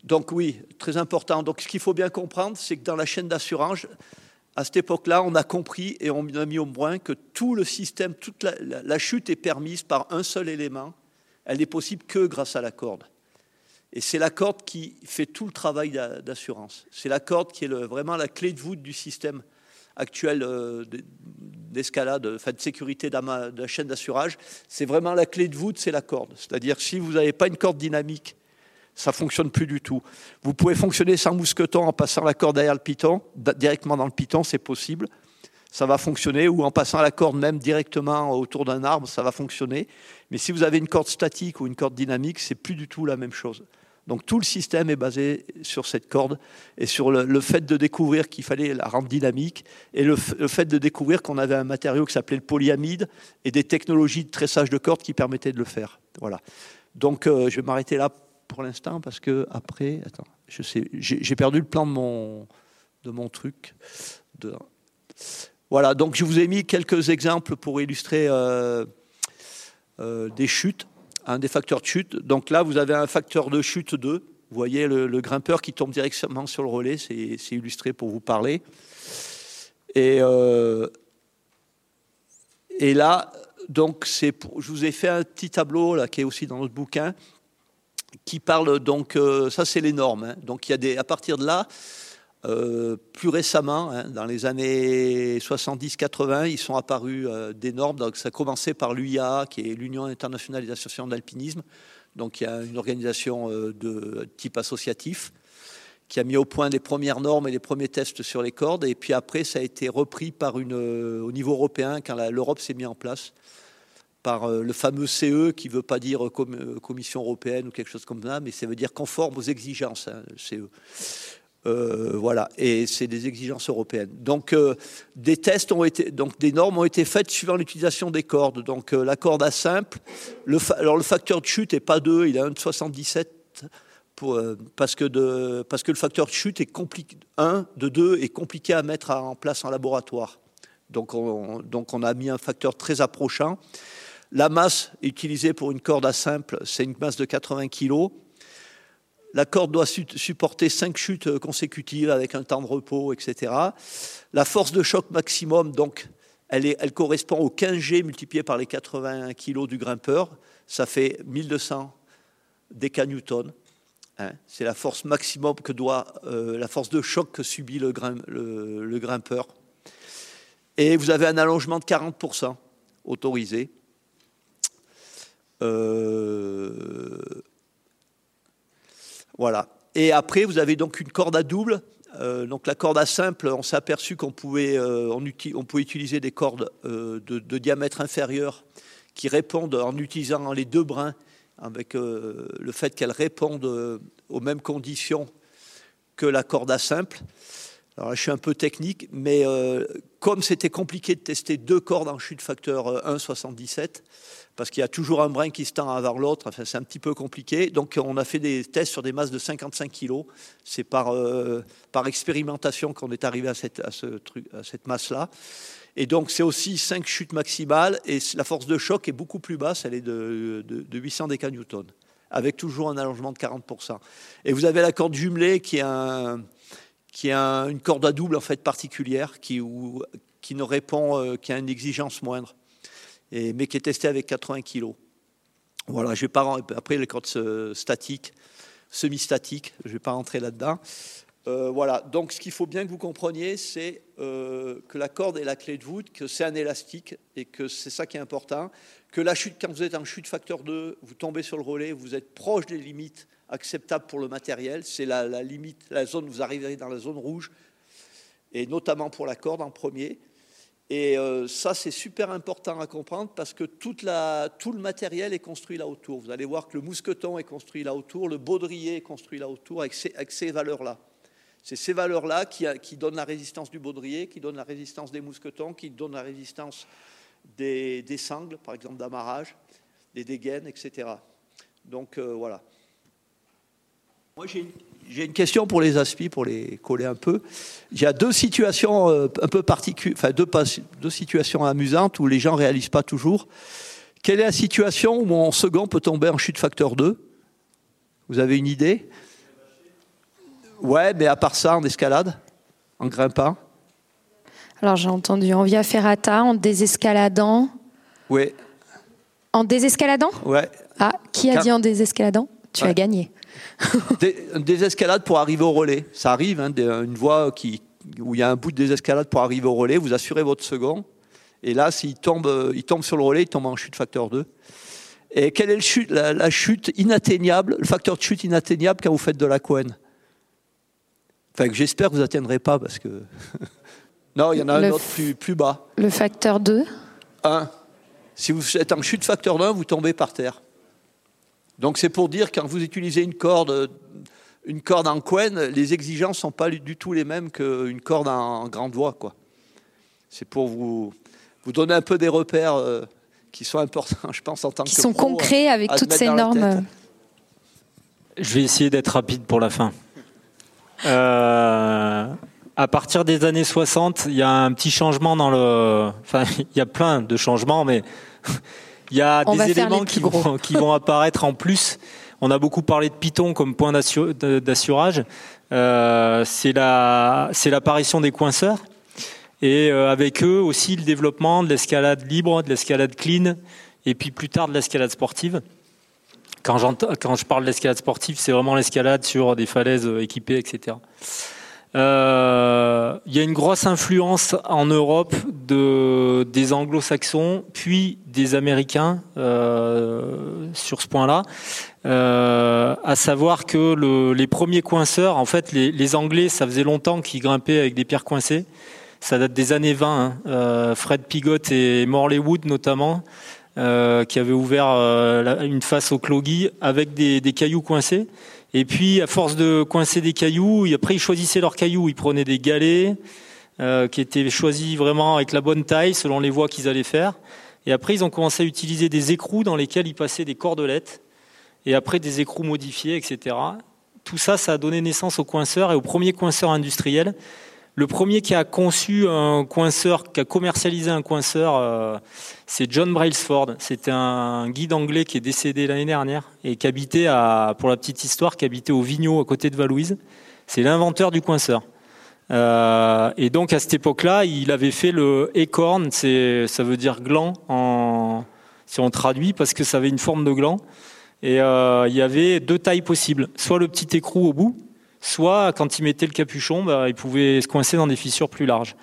Donc oui, très important. Donc ce qu'il faut bien comprendre, c'est que dans la chaîne d'assurance, à cette époque-là, on a compris et on a mis au moins que tout le système, toute la, chute est permise par un seul élément. Elle n'est possible que grâce à la corde. Et c'est la corde qui fait tout le travail d'assurance. C'est la corde qui est vraiment la clé de voûte du système actuel euh, d'escalade, de sécurité de la chaîne d'assurage. C'est vraiment la clé de voûte, c'est la corde. C'est-à-dire si vous n'avez pas une corde dynamique ça fonctionne plus du tout. Vous pouvez fonctionner sans mousqueton en passant la corde derrière le piton, directement dans le piton, c'est possible. Ça va fonctionner, ou en passant la corde même directement autour d'un arbre, ça va fonctionner. Mais si vous avez une corde statique ou une corde dynamique, c'est plus du tout la même chose. Donc tout le système est basé sur cette corde et sur le, fait de découvrir qu'il fallait la rendre dynamique et le, fait de découvrir qu'on avait un matériau qui s'appelait le polyamide et des technologies de tressage de corde qui permettaient de le faire. Voilà. Donc euh, je vais m'arrêter là pour l'instant parce que après, attends, je sais, j'ai perdu le plan de mon, truc. Voilà, donc je vous ai mis quelques exemples pour illustrer euh, euh, des chutes, un des facteurs de chute. Donc là, vous avez un facteur de chute 2. Vous voyez le, grimpeur qui tombe directement sur le relais, c'est illustré pour vous parler. Et, euh, là, donc, c'est je vous ai fait un petit tableau là, qui est aussi dans notre bouquin, qui parle donc, euh, ça c'est les normes. Hein. donc il y a des, à partir de là, euh, plus récemment, hein, dans les années 70-80, ils sont apparus euh, des normes. Donc ça a commencé par l'UIA, qui est l'Union internationale des associations d'alpinisme. Donc il y a une organisation de type associatif qui a mis au point les premières normes et les premiers tests sur les cordes. Et puis après, ça a été repris par une, au niveau européen quand l'Europe s'est mise en place par euh, le fameux CE qui ne veut pas dire euh, euh, Commission européenne ou quelque chose comme ça, mais ça veut dire conforme aux exigences, hein, CE. Voilà, et c'est des exigences européennes. Donc, des tests ont été, donc des normes ont été faites suivant l'utilisation des cordes. Donc, la corde à simple, le, alors le facteur de chute n'est pas 2, il est 1,77 pour, parce, que parce que le facteur de chute est compliqué, 1 de 2 est compliqué à mettre en place en laboratoire. Donc on, donc on a mis un facteur très approchant. La masse utilisée pour une corde à simple, c'est une masse de 80 kg. La corde doit supporter 5 chutes consécutives avec un temps de repos, etc. La force de choc maximum, donc, elle, correspond au 15 G multiplié par les 80 kg du grimpeur. Ça fait 1200 décanewtons. Hein. C'est la force maximum que doit, euh, la force de choc que subit le, le grimpeur. Et vous avez un allongement de 40% autorisé. Euh, voilà. Et après, vous avez donc une corde à double. Euh, donc la corde à simple, on s'est aperçu qu'on pouvait, euh, utiliser des cordes de, diamètre inférieur qui répondent en utilisant les deux brins, avec le fait qu'elles répondent aux mêmes conditions que la corde à simple. Je suis un peu technique, mais comme c'était compliqué de tester deux cordes en chute facteur 1,77, parce qu'il y a toujours un brin qui se tend vers l'autre. C'est un petit peu compliqué. Donc, on a fait des tests sur des masses de 55 kg. C'est par, euh, par expérimentation qu'on est arrivé à cette, à cette masse-là. Et donc, c'est aussi 5 chutes maximales. Et la force de choc est beaucoup plus basse. Elle est de, de, 800 décanewtons, avec toujours un allongement de 40%. Et vous avez la corde jumelée qui est, un, qui est une corde à double en fait particulière, qui, ne répond, euh, qui a une exigence moindre mais qui est testé avec 80 kg. Voilà, je vais pas après les cordes statiques, semi-statiques, je ne vais pas rentrer là-dedans. Euh, voilà, donc ce qu'il faut bien que vous compreniez, c'est euh, que la corde est la clé de voûte, que c'est un élastique et que c'est ça qui est important. Que la chute, quand vous êtes en chute facteur 2, vous tombez sur le relais, vous êtes proche des limites acceptables pour le matériel. C'est la, limite, la zone, vous arriverez dans la zone rouge, et notamment pour la corde en premier. Et euh, ça, c'est super important à comprendre parce que tout le matériel est construit là autour. Vous allez voir que le mousqueton est construit là autour, le baudrier est construit là autour avec ces, valeurs-là. C'est ces valeurs-là qui, donnent la résistance du baudrier, qui donnent la résistance des mousquetons, qui donnent la résistance des, des sangles, par exemple d'amarrage, des dégaines, etc. Donc euh, voilà. Moi j'ai une, une, question pour les aspis, pour les coller un peu. Il y a deux situations euh, un peu particulières, enfin deux, deux, situations amusantes où les gens ne réalisent pas toujours. Quelle est la situation où mon second peut tomber en chute facteur 2 Vous avez une idée? Ouais, mais à part ça, en escalade, en grimpant? Alors j'ai entendu en via ferrata, en désescaladant. Oui. En désescaladant? Ouais. Ah, qui a Quand... dit en désescaladant? Tu ouais. as gagné. des, des, escalades pour arriver au relais. Ça arrive, hein, des, une voie qui, où il y a un bout de désescalade pour arriver au relais, vous assurez votre second. Et là, s'il tombe, il tombe sur le relais, il tombe en chute facteur 2. Et quelle est le chute, la, la, chute inatteignable, le facteur de chute inatteignable quand vous faites de la Cohen Enfin, que j'espère que vous n'atteindrez pas parce que. non, il y en a le un autre plus, plus bas. Le facteur 2 1. Si vous êtes en chute facteur 1, vous tombez par terre. Donc c'est pour dire quand vous utilisez une corde, une corde en Quen, les exigences ne sont pas du tout les mêmes qu'une corde en grande. Quoi. C'est pour vous, vous donner un peu des repères euh, qui sont importants, je pense, en tant qui que. Qui sont pro, concrets avec toutes ces normes. Je vais essayer d'être rapide pour la fin. Euh, à partir des années 60, il y a un petit changement dans le. Enfin, il y a plein de changements, mais il y a On des éléments qui vont, qui vont, apparaître en plus. On a beaucoup parlé de Python comme point d'assurage. Euh, c'est l'apparition la, des coinceurs. Et euh, avec eux aussi le développement de l'escalade libre, de l'escalade clean, et puis plus tard de l'escalade sportive. Quand, quand, je parle d'escalade sportive, c'est vraiment l'escalade sur des falaises équipées, etc. Euh, il y a une grosse influence en Europe de, des anglo-saxons, puis des Américains euh, sur ce point-là. Euh, à savoir que le, les premiers coinceurs, en fait, les, les Anglais, ça faisait longtemps qu'ils grimpaient avec des pierres coincées. Ça date des années 20. Hein. Euh, Fred Pigot et Morley Wood notamment. Euh, qui avait ouvert euh, une face au cloggy avec des, des, cailloux coincés. Et puis, à force de coincer des cailloux, après, ils choisissaient leurs cailloux. Ils prenaient des galets euh, qui étaient choisis vraiment avec la bonne taille, selon les voies qu'ils allaient faire. Et après, ils ont commencé à utiliser des écrous dans lesquels ils passaient des cordelettes. Et après, des écrous modifiés, etc. Tout ça, ça a donné naissance aux coinceurs et aux premiers coinceurs industriels. Le premier qui a conçu un coinceur, qui a commercialisé un coinceur, euh, c'est John Brailsford. C'était un guide anglais qui est décédé l'année dernière et qui habitait, pour la petite histoire, qui habitait au Vigneault à côté de Valouise. C'est l'inventeur du coinceur. Euh, et donc à cette époque-là, il avait fait le écorne, ça veut dire gland en, si on traduit, parce que ça avait une forme de gland. Et euh, il y avait deux tailles possibles, soit le petit écrou au bout, soit quand il mettait le capuchon, bah, il pouvait se coincer dans des fissures plus larges.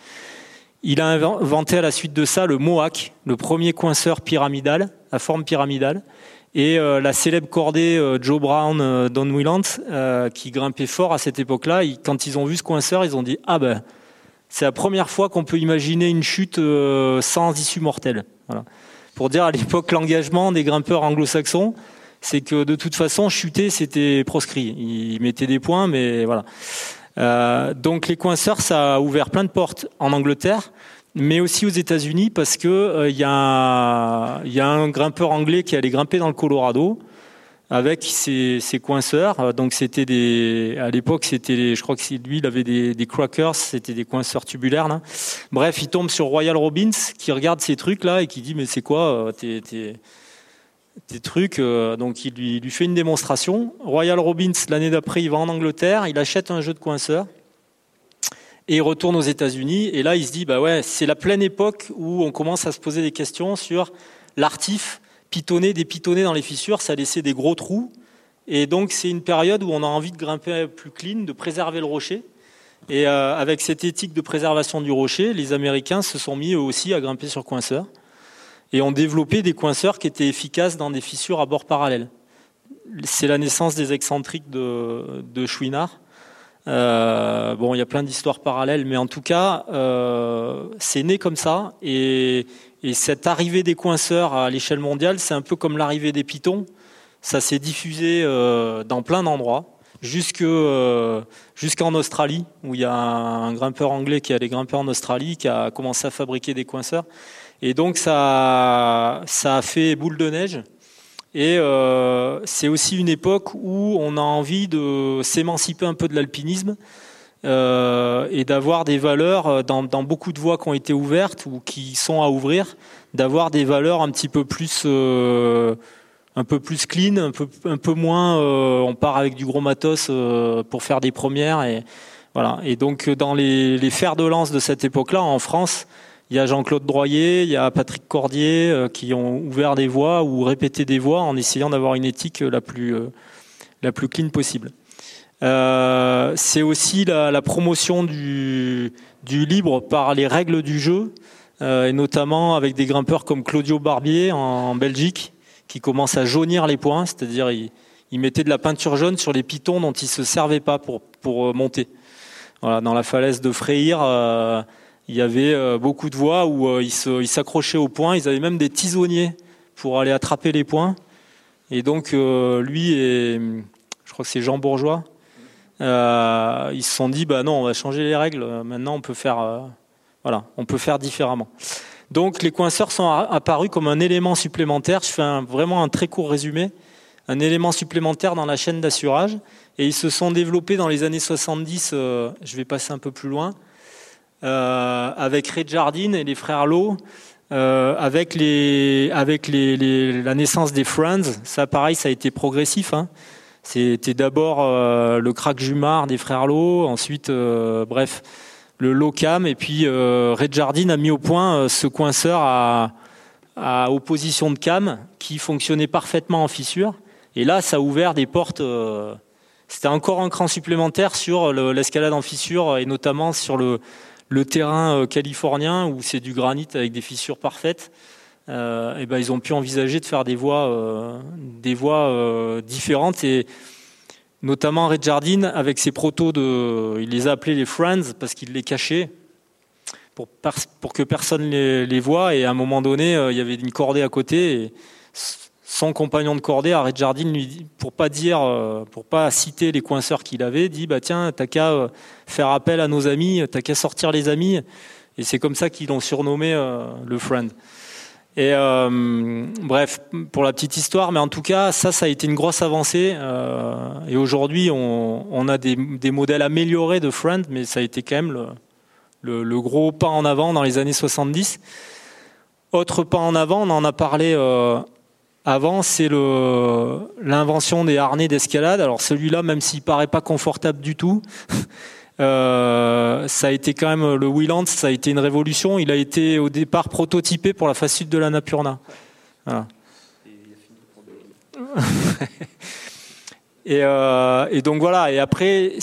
Il a inventé à la suite de ça le Mohawk, le premier coinceur pyramidal, à forme pyramidale, et euh, la célèbre cordée euh, Joe Brown euh, Don Willant, euh, qui grimpait fort à cette époque-là. Quand ils ont vu ce coinceur, ils ont dit ah ben c'est la première fois qu'on peut imaginer une chute euh, sans issue mortelle. Voilà. Pour dire à l'époque l'engagement des grimpeurs anglo-saxons, c'est que de toute façon, chuter, c'était proscrit. Ils mettaient des points, mais voilà. Euh, donc les coinceurs, ça a ouvert plein de portes en Angleterre, mais aussi aux États-Unis, parce que euh, y, a un grimpeur anglais qui allait grimper dans le Colorado avec ses, coinceurs. Donc c'était des, à l'époque, c'était, je crois que lui, il avait des, crackers, c'était des coinceurs tubulaires. Bref, il tombe sur Royal Robbins, qui regarde ces trucs là et qui dit mais c'est quoi, t'es des trucs. Euh, donc il lui, fait une démonstration. Royal Robbins, l'année d'après, il va en Angleterre, il achète un jeu de coinceur et il retourne aux États-Unis. Et là, il se dit, bah ouais, c'est la pleine époque où on commence à se poser des questions sur l'artif pitonné, des pitonnés dans les fissures, ça laissait des gros trous. Et donc c'est une période où on a envie de grimper plus clean, de préserver le rocher. Et euh, avec cette éthique de préservation du rocher, les Américains se sont mis eux aussi à grimper sur coinceurs et ont développé des coinceurs qui étaient efficaces dans des fissures à bord parallèle. C'est la naissance des excentriques de, de Chouinard. Euh, bon, il y a plein d'histoires parallèles, mais en tout cas, euh, c'est né comme ça. Et, et, cette arrivée des coinceurs à l'échelle mondiale, c'est un peu comme l'arrivée des pitons. Ça s'est diffusé euh, dans plein d'endroits, jusque jusqu'en Australie, où il y a un grimpeur anglais qui a des grimpeurs en Australie, qui a commencé à fabriquer des coinceurs. Et donc ça, ça a fait boule de neige. Et euh, c'est aussi une époque où on a envie de s'émanciper un peu de l'alpinisme euh, et d'avoir des valeurs dans, dans, beaucoup de voies qui ont été ouvertes ou qui sont à ouvrir, d'avoir des valeurs un petit peu plus, euh, un peu plus clean, un peu, un peu moins. Euh, on part avec du gros matos euh, pour faire des premières et voilà. Et donc dans les, les fers de lance de cette époque-là en France il y a Jean-Claude Droyer, il y a Patrick Cordier euh, qui ont ouvert des voies ou répété des voies en essayant d'avoir une éthique la plus, euh, la plus clean possible. Euh, c'est aussi la, promotion du, du, libre par les règles du jeu, euh, et notamment avec des grimpeurs comme Claudio Barbier en, Belgique, qui commence à jaunir les points, c'est-à-dire il, mettait de la peinture jaune sur les pitons dont il se servait pas pour, pour monter. Voilà, dans la falaise de Freyr, euh, il y avait euh, beaucoup de voies où euh, ils s'accrochaient aux points. Ils avaient même des tisonniers pour aller attraper les points. Et donc, euh, lui et je crois que c'est Jean Bourgeois, ils se sont dit bah non, on va changer les règles. Maintenant, on peut faire, voilà, on peut faire différemment. Donc, les coinceurs sont apparus comme un élément supplémentaire. Je fais vraiment un très court résumé. Un élément supplémentaire dans la chaîne d'assurage. Et ils se sont développés dans les années 70. je vais passer un peu plus loin avec Red Jardine et les frères Lowe, euh, avec, la naissance des Friends. Ça, pareil, ça a été progressif. Hein. C'était d'abord euh, le crack Jumar des frères Lowe, ensuite, euh, bref, le Locam, et puis euh, Red Jardine a mis au point euh, ce coinceur à, opposition de cam qui fonctionnait parfaitement en fissure. Et là, ça a ouvert des portes. Euh, C'était encore un cran supplémentaire sur l'escalade en fissure et notamment sur le, le terrain californien où c'est du granit avec des fissures parfaites, euh, et ben ils ont pu envisager de faire des voies, euh, des voies euh, différentes et notamment Red Jardine avec ses protos de, il les a appelés les Friends parce qu'il les cachait pour, pour que personne les, les voit et à un moment donné il y avait une cordée à côté son compagnon de cordée, Red Jardine, lui dit, pour pas dire, pour pas citer les coinceurs qu'il avait, dit bah tiens, t'as qu'à faire appel à nos amis, t'as qu'à sortir les amis, et c'est comme ça qu'ils l'ont surnommé euh, le friend. Et euh, bref, pour la petite histoire, mais en tout cas, ça, ça a été une grosse avancée. Euh, et aujourd'hui, on, a des, modèles améliorés de friend, mais ça a été quand même le, gros pas en avant dans les années 70. Autre pas en avant, on en a parlé euh, avant, c'est l'invention des harnais d'escalade. Alors celui-là, même s'il paraît pas confortable du tout, euh, ça a été quand même le Wheeland, ça a été une révolution. Il a été au départ prototypé pour la face sud de la Napurna. Voilà. Et, euh, et, donc voilà. Et après,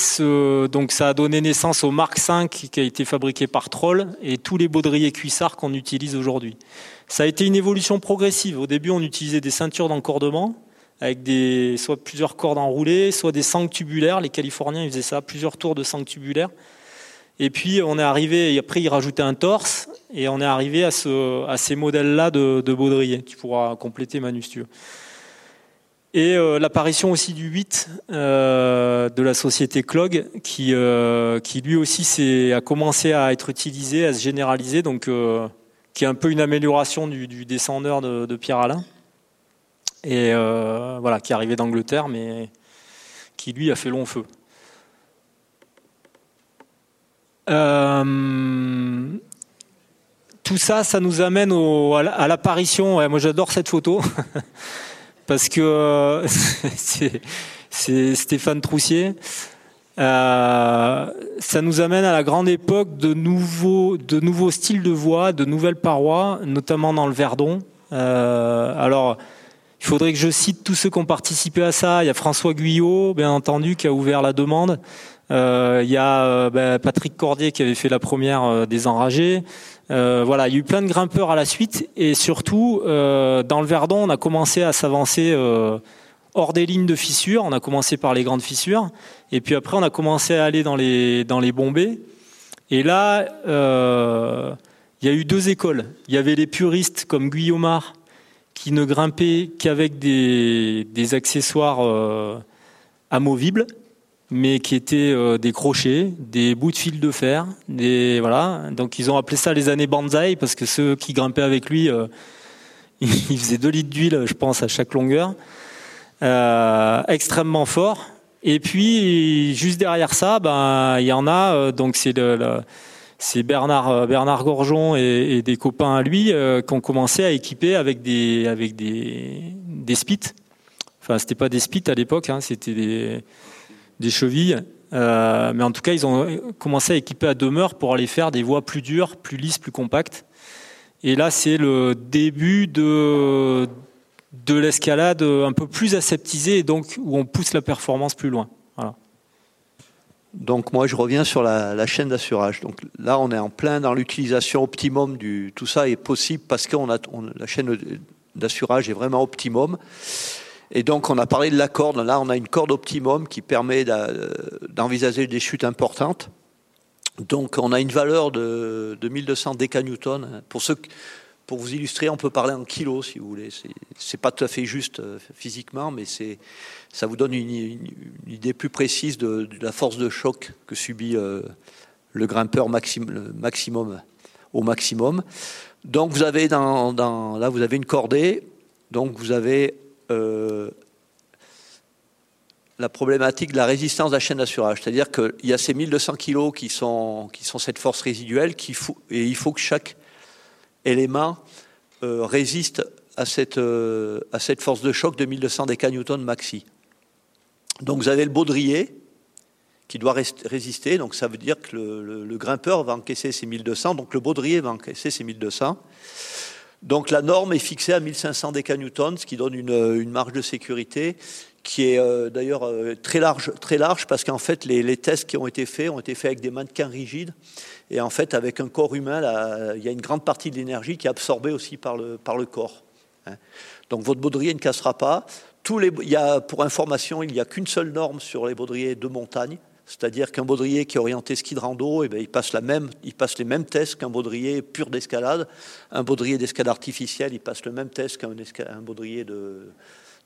donc ça a donné naissance au Mark V qui a été fabriqué par Troll et tous les baudriers cuissards qu'on utilise aujourd'hui. Ça a été une évolution progressive. Au début, on utilisait des ceintures d'encordement avec des, soit plusieurs cordes enroulées, soit des sangs tubulaires. Les Californiens, faisaient ça, plusieurs tours de sangs tubulaires. Et puis, on est arrivé, et après, ils rajoutaient un torse, et on est arrivé à, ce, à ces modèles-là de, baudrier. Tu pourras compléter, Manu. Et euh, l'apparition aussi du 8 euh, de la société Clog, qui, euh, qui lui aussi a commencé à être utilisé, à se généraliser, donc qui est un peu une amélioration du, descendeur de, Pierre Alain, et euh, voilà, qui est arrivé d'Angleterre, mais qui lui a fait long feu. Euh, tout ça, ça nous amène à l'apparition. Moi, j'adore cette photo. parce que euh, c'est Stéphane Troussier. Euh, ça nous amène à la grande époque de nouveaux, de nouveaux styles de voix, de nouvelles parois, notamment dans le Verdon. Euh, alors, il faudrait que je cite tous ceux qui ont participé à ça. Il y a François Guyot, bien entendu, qui a ouvert la demande. Euh, il y a euh, ben, Patrick Cordier qui avait fait la première euh, des enragés. voilà, il y a eu plein de grimpeurs à la suite et surtout dans le Verdon, on a commencé à s'avancer hors des lignes de fissures. On a commencé par les grandes fissures et puis après on a commencé à aller dans les dans les bombées. Et là, il y a eu deux écoles. Il y avait les puristes comme Guillaumard qui ne grimpaient qu'avec des, des accessoires amovibles mais qui étaient euh, des crochets, des bouts de fil de fer, des voilà. Donc ils ont appelé ça les années Banzai parce que ceux qui grimpaient avec lui, euh, ils faisaient 2 litres d'huile, je pense, à chaque longueur, euh, extrêmement fort. Et puis juste derrière ça, ben il y en a. donc c'est Bernard Bernard Gorgeon et, des copains à lui qui ont commencé à équiper avec des avec des des spits. Enfin, c'était pas des spits à l'époque, hein, c'était des des chevilles. Euh, mais en tout cas, ils ont commencé à équiper à demeure pour aller faire des voies plus dures, plus lisses, plus compactes. Et là, c'est le début de, de l'escalade un peu plus aseptisée, et donc où on pousse la performance plus loin. Donc moi, je reviens sur la, chaîne d'assurage. Donc là, on est en plein dans l'utilisation optimum du. Tout ça est possible parce que a, la chaîne d'assurage est vraiment optimum. Et donc, on a parlé de la corde. Là, on a une corde optimum qui permet d'envisager des chutes importantes. Donc, on a une valeur de, 1200 décanewtons. Pour, pour vous illustrer, on peut parler en kilos, si vous voulez. C'est pas tout à fait juste euh, physiquement, mais ça vous donne une, idée plus précise de, la force de choc que subit euh, le grimpeur maximum au maximum. Donc, vous avez là, vous avez une cordée. Donc, vous avez euh, la problématique de la résistance de la chaîne d'assurage. C'est-à-dire qu'il y a ces 1200 kg qui sont, qui sont cette force résiduelle et il faut que chaque élément euh, résiste à cette, euh, à cette force de choc de 1200 décanewtons maxi. Donc vous avez le baudrier qui doit résister, donc ça veut dire que le, grimpeur va encaisser ses 1200, donc le baudrier va encaisser ses 1200. Donc la norme est fixée à 1500 décanewtons, ce qui donne une, marge de sécurité qui est euh, d'ailleurs euh, très large, très large parce qu'en fait les, tests qui ont été faits ont été faits avec des mannequins rigides et en fait avec un corps humain, il y a une grande partie de l'énergie qui est absorbée aussi par le, corps. Hein. Donc votre baudrier ne cassera pas. Pour information, il n'y a qu'une seule norme sur les baudriers de montagne. C'est-à-dire qu'un baudrier qui est orienté ski de rando, eh bien, il, passe les mêmes tests qu'un baudrier pur d'escalade. Un baudrier d'escalade artificielle, il passe le même test qu'un baudrier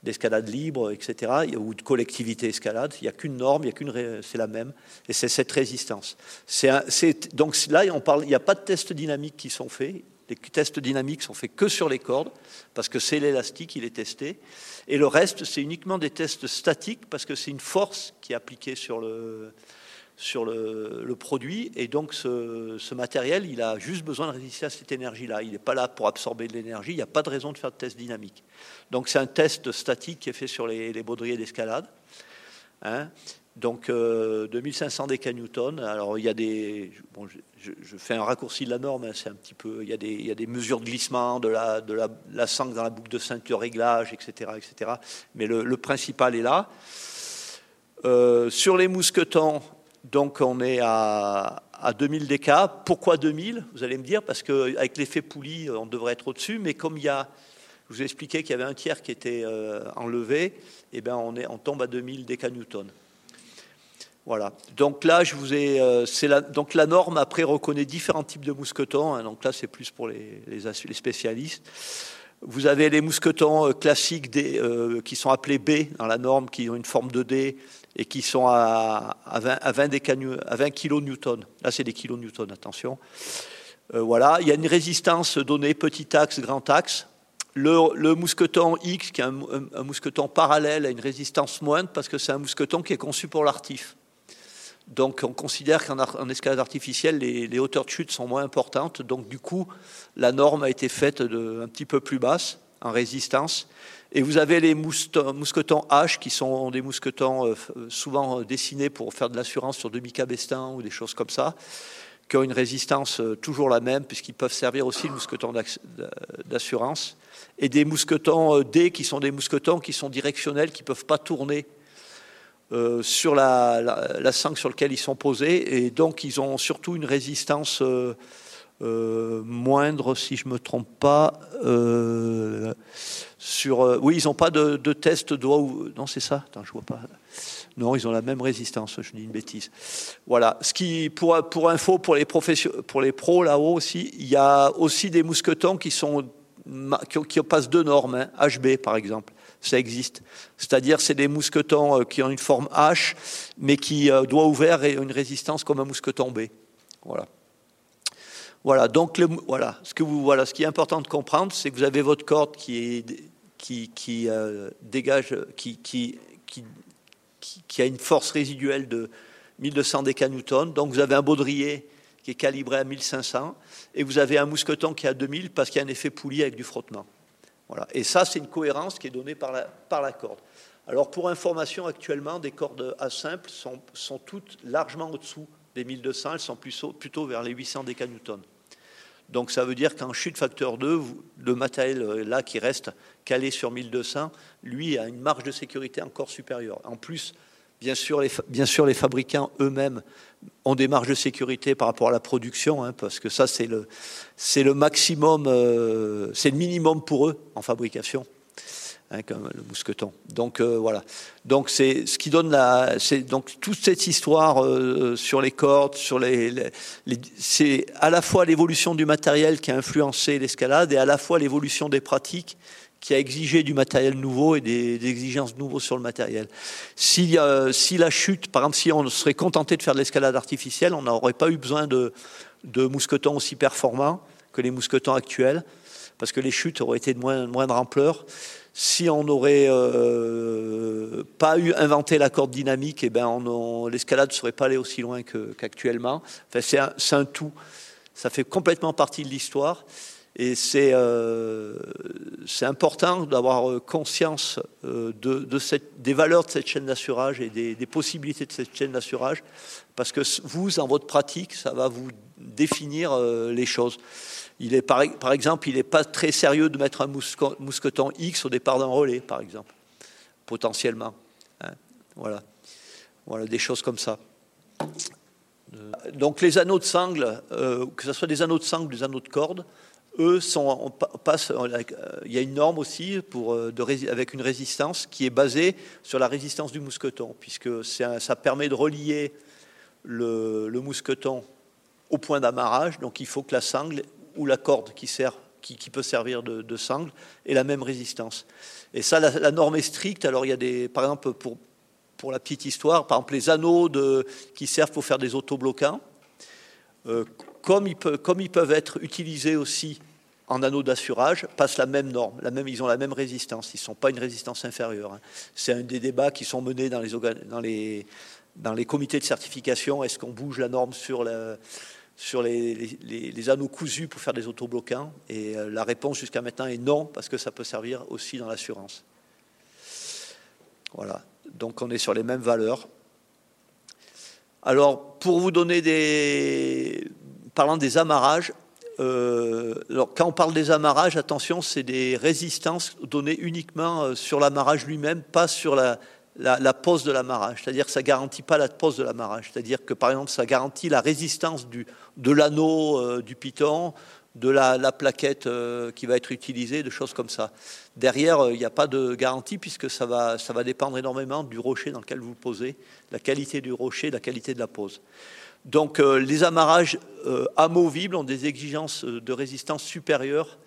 d'escalade libre, etc., ou de collectivité escalade. Il n'y a qu'une norme, il y a qu'une, c'est la même, et c'est cette résistance. Donc là, on parle, il n'y a pas de tests dynamiques qui sont faits. Les tests dynamiques sont faits que sur les cordes, parce que c'est l'élastique, il est testé. Et le reste, c'est uniquement des tests statiques parce que c'est une force qui est appliquée sur le, sur le, produit. Et donc, ce, matériel, il a juste besoin de résister à cette énergie-là. Il n'est pas là pour absorber de l'énergie. Il n'y a pas de raison de faire de test dynamique. Donc, c'est un test statique qui est fait sur les, baudriers d'escalade. Hein. Donc, euh, 2500 décanewtons. Alors, il y a des. Bon, je, fais un raccourci de la norme. Hein, c'est un petit peu. Il y, a des, il y a des mesures de glissement, de la, de la, sangle dans la boucle de ceinture, réglage, etc., etc. Mais le, principal est là. Euh, sur les mousquetons, donc, on est à, à 2000 dk. Pourquoi 2000 Vous allez me dire, parce qu'avec l'effet poulie, on devrait être au-dessus. Mais comme il y a. Je vous ai expliqué qu'il y avait un tiers qui était euh, enlevé, eh bien on, est, on tombe à 2000 décanewtons. Voilà. Donc là, je vous ai, euh, la, donc la norme après reconnaît différents types de mousquetons. Hein. donc là, c'est plus pour les, les, spécialistes. Vous avez les mousquetons euh, classiques euh, qui sont appelés B dans la norme, qui ont une forme de D et qui sont à, à 20, à 20, à 20 kN. Là, c'est des kilonewtons, attention. voilà. Il y a une résistance donnée petit axe, grand axe. Le, mousqueton X, qui est un, mousqueton parallèle, a une résistance moindre parce que c'est un mousqueton qui est conçu pour l'artif. Donc on considère qu'en escalade artificielle, les, hauteurs de chute sont moins importantes. Donc du coup, la norme a été faite de, un petit peu plus basse en résistance. Et vous avez les mousquetons H, qui sont des mousquetons euh, souvent dessinés pour faire de l'assurance sur demi-cabestin ou des choses comme ça, qui ont une résistance toujours la même, puisqu'ils peuvent servir aussi de mousquetons d'assurance, et des mousquetons D qui sont des mousquetons qui sont directionnels, qui ne peuvent pas tourner sur la, la, sangle sur laquelle ils sont posés, et donc ils ont surtout une résistance euh, moindre, si je ne me trompe pas. Euh, euh, oui, ils n'ont pas de, de, test doigt ou. Non, c'est ça? Attends, je vois pas. Non, ils ont la même résistance, je dis une bêtise. Voilà. Ce qui, pour, info, pour les, pour les pros là-haut aussi, il y a aussi des mousquetons qui, passent deux normes, HB hein. par exemple. Ça existe. C'est-à-dire, c'est des mousquetons qui ont une forme H, mais qui, doigt ouvert, et une résistance comme un mousqueton B. Voilà. Voilà, donc voilà, ce qui est important de comprendre, c'est que vous avez votre corde qui, est, qui, euh, dégage, qui, a une force résiduelle de 1200 décanewtons. Donc vous avez un baudrier qui est calibré à 1500 et vous avez un mousqueton qui est à 2000 parce qu'il y a un effet poulie avec du frottement. Voilà. Et ça, c'est une cohérence qui est donnée par la, par la corde. Alors pour information, actuellement, des cordes à simple sont, sont toutes largement au-dessous des 1200, elles sont plutôt, plutôt vers les 800 décanewtons. Donc ça veut dire qu'en chute facteur 2, le matériel euh, là qui reste calé sur 1200, lui a une marge de sécurité encore supérieure. En plus, bien sûr, les, fabricants eux-mêmes ont des marges de sécurité par rapport à la production, hein, parce que ça c'est le, c'est le maximum, euh, c'est le minimum pour eux en fabrication. Hein, comme le mousqueton. Donc euh, voilà. Donc c'est ce qui donne la, c'est donc toute cette histoire euh, sur les cordes, sur les, c'est à la fois l'évolution du matériel qui a influencé l'escalade et à la fois l'évolution des pratiques qui a exigé du matériel nouveau et des, exigences nouveaux sur le matériel. Si, si la chute, par exemple, si on serait contenté de faire de l'escalade artificielle, on n'aurait pas eu besoin de, de mousquetons aussi performants que les mousquetons actuels, parce que les chutes auraient été de moindre ampleur si on n'aurait euh, pas eu inventé la corde dynamique, eh ben l'escalade ne serait pas allée aussi loin qu'actuellement. c'est un, tout. Ça fait complètement partie de l'histoire. Et c'est euh, important d'avoir conscience euh, cette, des valeurs de cette chaîne d'assurage et des, des, possibilités de cette chaîne d'assurage, parce que vous, dans votre pratique, ça va vous définir les choses. Il est, par, exemple, il n'est pas très sérieux de mettre un mousqueton X au départ d'un relais, par exemple, potentiellement. Hein. voilà. voilà, des choses comme ça. Donc les anneaux de sangle, euh, que ce soit des anneaux de sangle ou des anneaux de corde, eux, sont, on il y a une norme aussi pour, euh, avec une résistance qui est basée sur la résistance du mousqueton, puisque ça permet de relier le, le mousqueton au point d'amarrage. Donc il faut que la sangle ou la corde qui, peut servir de, sangle ait la même résistance. Et ça, la, norme est stricte. Alors il y a des, par exemple, pour, pour la petite histoire, par exemple les anneaux de, qui servent pour faire des autobloquants, euh, comme, ils peuvent, comme ils peuvent être utilisés aussi en anneaux d'assurage, passent la même norme, la même, ils ont la même résistance, ils ne sont pas une résistance inférieure. Hein. C'est un des débats qui sont menés dans les, dans les, dans les comités de certification. Est-ce qu'on bouge la norme sur la, sur les, anneaux cousus pour faire des autobloquants Et euh, la réponse jusqu'à maintenant est non, parce que ça peut servir aussi dans l'assurance. Voilà, donc on est sur les mêmes valeurs. Alors, pour vous donner des... Parlant des amarrages, euh, alors, quand on parle des amarrages, attention, c'est des résistances données uniquement euh, sur l'amarrage lui-même, pas sur la, la, pose de l'amarrage. C'est-à-dire que ça garantit pas la pose de l'amarrage. C'est-à-dire que, par exemple, ça garantit la résistance du, de l'anneau euh, du piton, de la, plaquette euh, qui va être utilisée, de choses comme ça. Derrière, euh, il n'y a pas de garantie puisque ça va, ça va dépendre énormément du rocher dans lequel vous posez, la qualité du rocher, la qualité de la pose. Donc les amarrages amovibles ont des exigences de résistance supérieures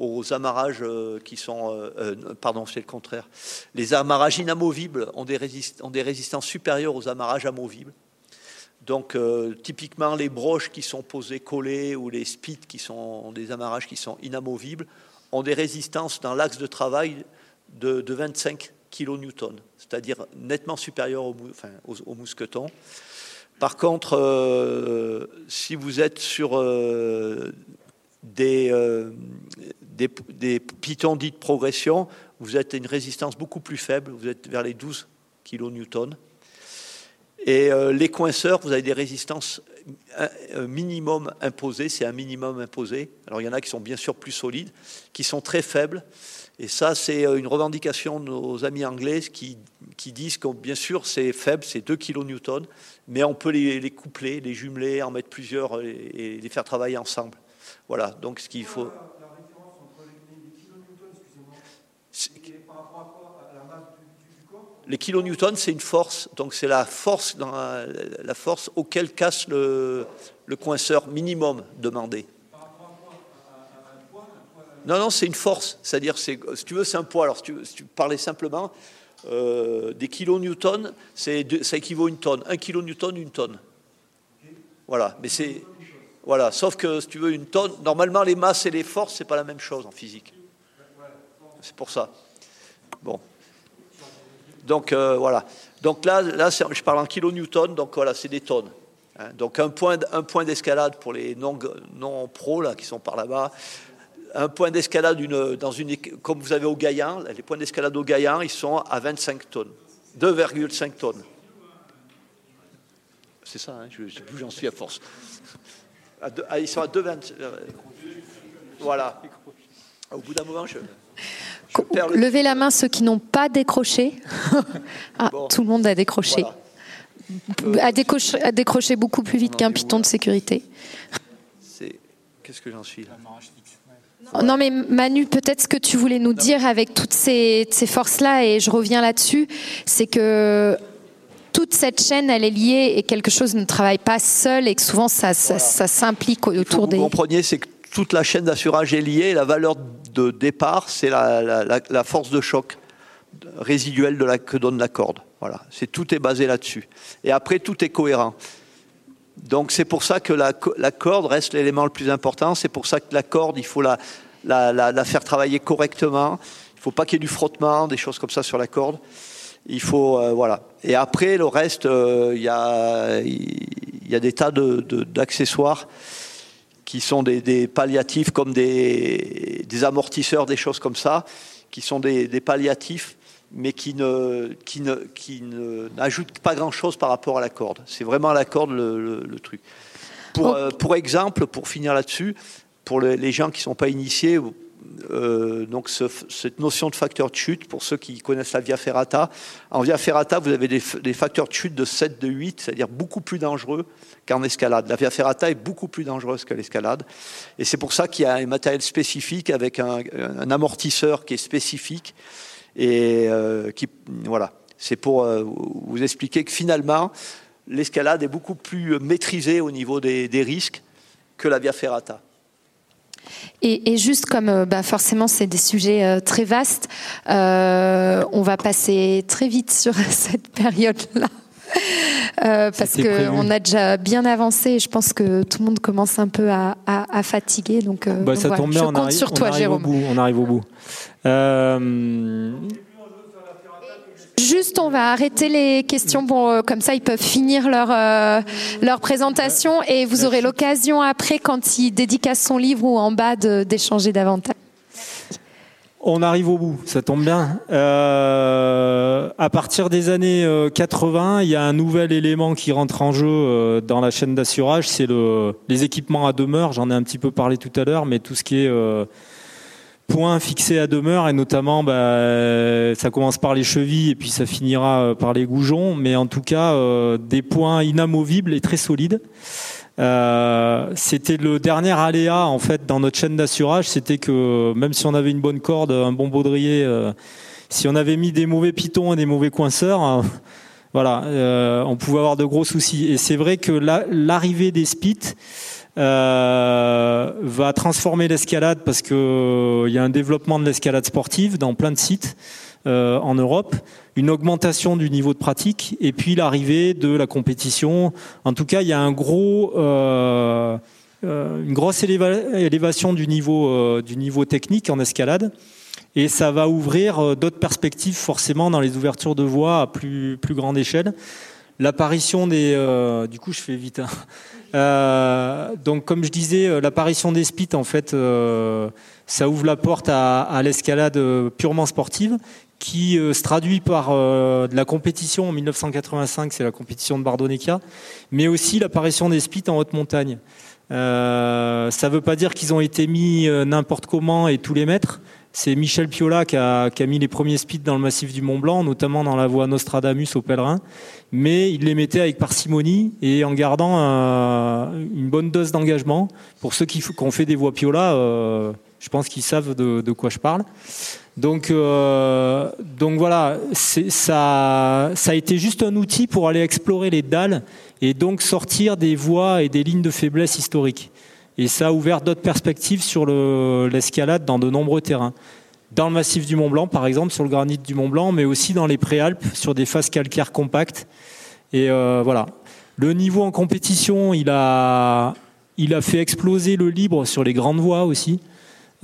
aux amarrages euh, qui sont, euh, euh, pardon, c'est le contraire. Les amarrages inamovibles ont des, résistances supérieures aux amarrages amovibles. Donc, typiquement, les broches qui sont posées collées ou les spits qui sont des amarrages qui sont inamovibles ont des résistances dans l'axe de travail de, 25 kN, c'est-à-dire nettement supérieures au, enfin, au, mousqueton. Par contre, si vous êtes sur des, des, pitons dits de progression, vous êtes à une résistance beaucoup plus faible, vous êtes vers les 12 kN. Et euh, les coinceurs, vous avez des résistances un minimum imposées, c'est un minimum imposé. Alors il y en a qui sont bien sûr plus solides, qui sont très faibles. Et ça, c'est une revendication de nos amis anglais qui, disent que bien sûr c'est faible, c'est 2 kN, mais on peut les, coupler, les jumeler, en mettre plusieurs et, les faire travailler ensemble. Voilà, donc ce qu'il faut. Les kilonewtons, c'est une force, donc c'est la force, la, force auquel casse le, le coinceur minimum demandé. Non, non, c'est une force. C'est-à-dire, si tu veux, c'est un poids. Alors, si tu, parlais simplement, euh, des kilonewtons, ça équivaut à une tonne. Un kilonewton, une tonne. Voilà. Mais c'est. Voilà. Sauf que, si tu veux, une tonne, normalement, les masses et les forces, c'est pas la même chose en physique. C'est pour ça. Bon. Donc euh, voilà. Donc là, là je parle en kilonewton, donc voilà, c'est des tonnes. Hein. donc un point, un point d'escalade pour les non, non là, qui sont par là-bas. Un point d'escalade dans une, comme vous avez au Gaillan, les points d'escalade au Gaillan, ils sont à 25 tonnes, 2,5 tonnes. C'est ça, hein, je plus j'en suis à force. Ah, ils sont à 2,20. Euh, voilà. Au bout d'un moment, je. Levez la main ceux qui n'ont pas décroché. ah, tout le monde a décroché. A, décroché beaucoup plus vite qu'un piton de sécurité. Qu'est-ce que j'en suis là? Non, mais Manu, peut-être ce que tu voulais nous dire avec toutes ces, forces-là, et je reviens là-dessus, c'est que toute cette chaîne, elle est liée et quelque chose ne travaille pas seul et que souvent ça, s'implique autour des. Vous compreniez, c'est que toute la chaîne d'assurage est liée. La valeur de départ, c'est la, force de choc résiduelle que donne la corde. Voilà, tout est basé là-dessus. Et après, tout est cohérent. Donc c'est pour ça que la, corde reste l'élément le plus important. C'est pour ça que la corde, il faut la, faire travailler correctement. Il ne faut pas qu'il y ait du frottement, des choses comme ça sur la corde. Il faut euh, voilà. Et après le reste, euh, il y, a, des tas d'accessoires qui sont des, palliatifs comme des, amortisseurs, des choses comme ça, qui sont des, palliatifs, mais qui ne, qui ne, qui n'ajoutent pas grand-chose par rapport à la corde. C'est vraiment la corde le, truc. Pour, euh, pour exemple, pour finir là-dessus, pour les gens qui ne sont pas initiés, euh, donc cette notion de facteur de chute, pour ceux qui connaissent la via ferrata, en via ferrata, vous avez des, facteurs de chute de 7, de 8, c'est-à-dire beaucoup plus dangereux qu'en escalade. La via ferrata est beaucoup plus dangereuse que l'escalade. Et c'est pour ça qu'il y a un matériel spécifique avec un, amortisseur qui est spécifique. Et euh, qui, voilà, c'est pour euh, vous expliquer que finalement, l'escalade est beaucoup plus maîtrisée au niveau des, des risques que la via ferrata. Et, juste comme euh, bah forcément c'est des sujets euh, très vastes, euh, on va passer très vite sur cette période-là. parce qu'on a déjà bien avancé et je pense que tout le monde commence un peu à, fatiguer. Donc, bah, ça tombe bien, on, arrive, sur toi, Jérôme. Au bout, on arrive au bout. Juste, on va arrêter les questions. Bon, euh, comme ça, ils peuvent finir leur euh, leur présentation et vous aurez l'occasion après, quand ils dédicacent son livre ou en bas, d'échanger davantage. On arrive au bout, ça tombe bien. Euh, à partir des années 80, il y a un nouvel élément qui rentre en jeu dans la chaîne d'assurage, c'est le, les équipements à demeure. J'en ai un petit peu parlé tout à l'heure, mais tout ce qui est points fixés à demeure et notamment bah, ça commence par les chevilles et puis ça finira euh, par les goujons. Mais en tout cas euh, des points inamovibles et très solides. Euh, c'était le dernier aléa en fait dans notre chaîne d'assurage. C'était que même si on avait une bonne corde un bon baudrier si on avait mis des mauvais pitons et des mauvais coinceurs voilà on pouvait avoir de gros soucis. Et c'est vrai que l'arrivée des spits euh, va transformer l'escalade parce qu'il euh, y a un développement de l'escalade sportive dans plein de sites euh, en Europe, une augmentation du niveau de pratique et puis l'arrivée de la compétition. En tout cas, il y a un gros, une grosse élévation du niveau, du niveau technique en escalade et ça va ouvrir d'autres perspectives forcément dans les ouvertures de voies à plus, plus grande échelle. L'apparition des, du coup, je fais vite. Hein. Euh, donc, comme je disais, euh, l'apparition des spits, en fait, euh, ça ouvre la porte à, l'escalade purement sportive. qui se traduit par de la compétition en 1985, c'est la compétition de Bardonecchia, mais aussi l'apparition des spits en haute montagne. ça ne veut pas dire qu'ils ont été mis n'importe comment et tous les mètres, c'est Michel Piola qui a, mis les premiers speeds dans le massif du Mont Blanc, notamment dans la voie Nostradamus au Pèlerin. Mais il les mettait avec parcimonie et en gardant une bonne dose d'engagement. Pour ceux qui, ont fait des voies Piola, euh, je pense qu'ils savent de, quoi je parle. Donc, euh, donc voilà, ça a été juste un outil pour aller explorer les dalles et donc sortir des voies et des lignes de faiblesse historiques. Et ça a ouvert d'autres perspectives sur l'escalade dans de nombreux terrains. Dans le massif du Mont Blanc, par exemple, sur le granit du Mont Blanc, mais aussi dans les préalpes, sur des faces calcaires compactes. Et euh, voilà. Le niveau en compétition, il a, il a fait exploser le libre sur les grandes voies aussi.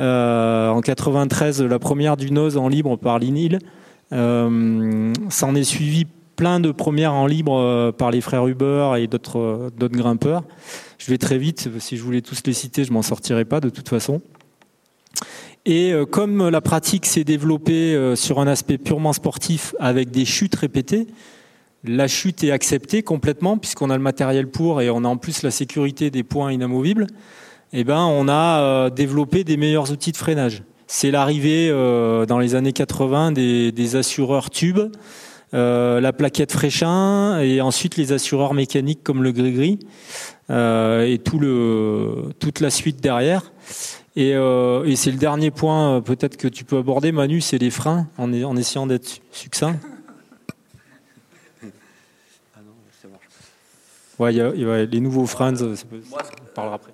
Euh, en 93, la première du Noz en libre par l'INIL. Euh, ça en est suivi plein de premières en libre euh, par les frères Huber et d'autres d'autres grimpeurs. Je vais très vite, si je voulais tous les citer, je m'en sortirais pas de toute façon. Et euh, comme la pratique s'est développée euh, sur un aspect purement sportif avec des chutes répétées, la chute est acceptée complètement puisqu'on a le matériel pour et on a en plus la sécurité des points inamovibles. Eh ben, on a euh, développé des meilleurs outils de freinage. C'est l'arrivée dans les années 80 des, des assureurs tubes, la plaquette Fréchin et ensuite les assureurs mécaniques comme le gris-gris. Euh, et tout le, toute la suite derrière. Et, euh, et c'est le dernier point euh, peut-être que tu peux aborder, Manu, c'est les freins, en, en essayant d'être succinct. Ah ouais, y a, y a les nouveaux freins, ça, on parlera après.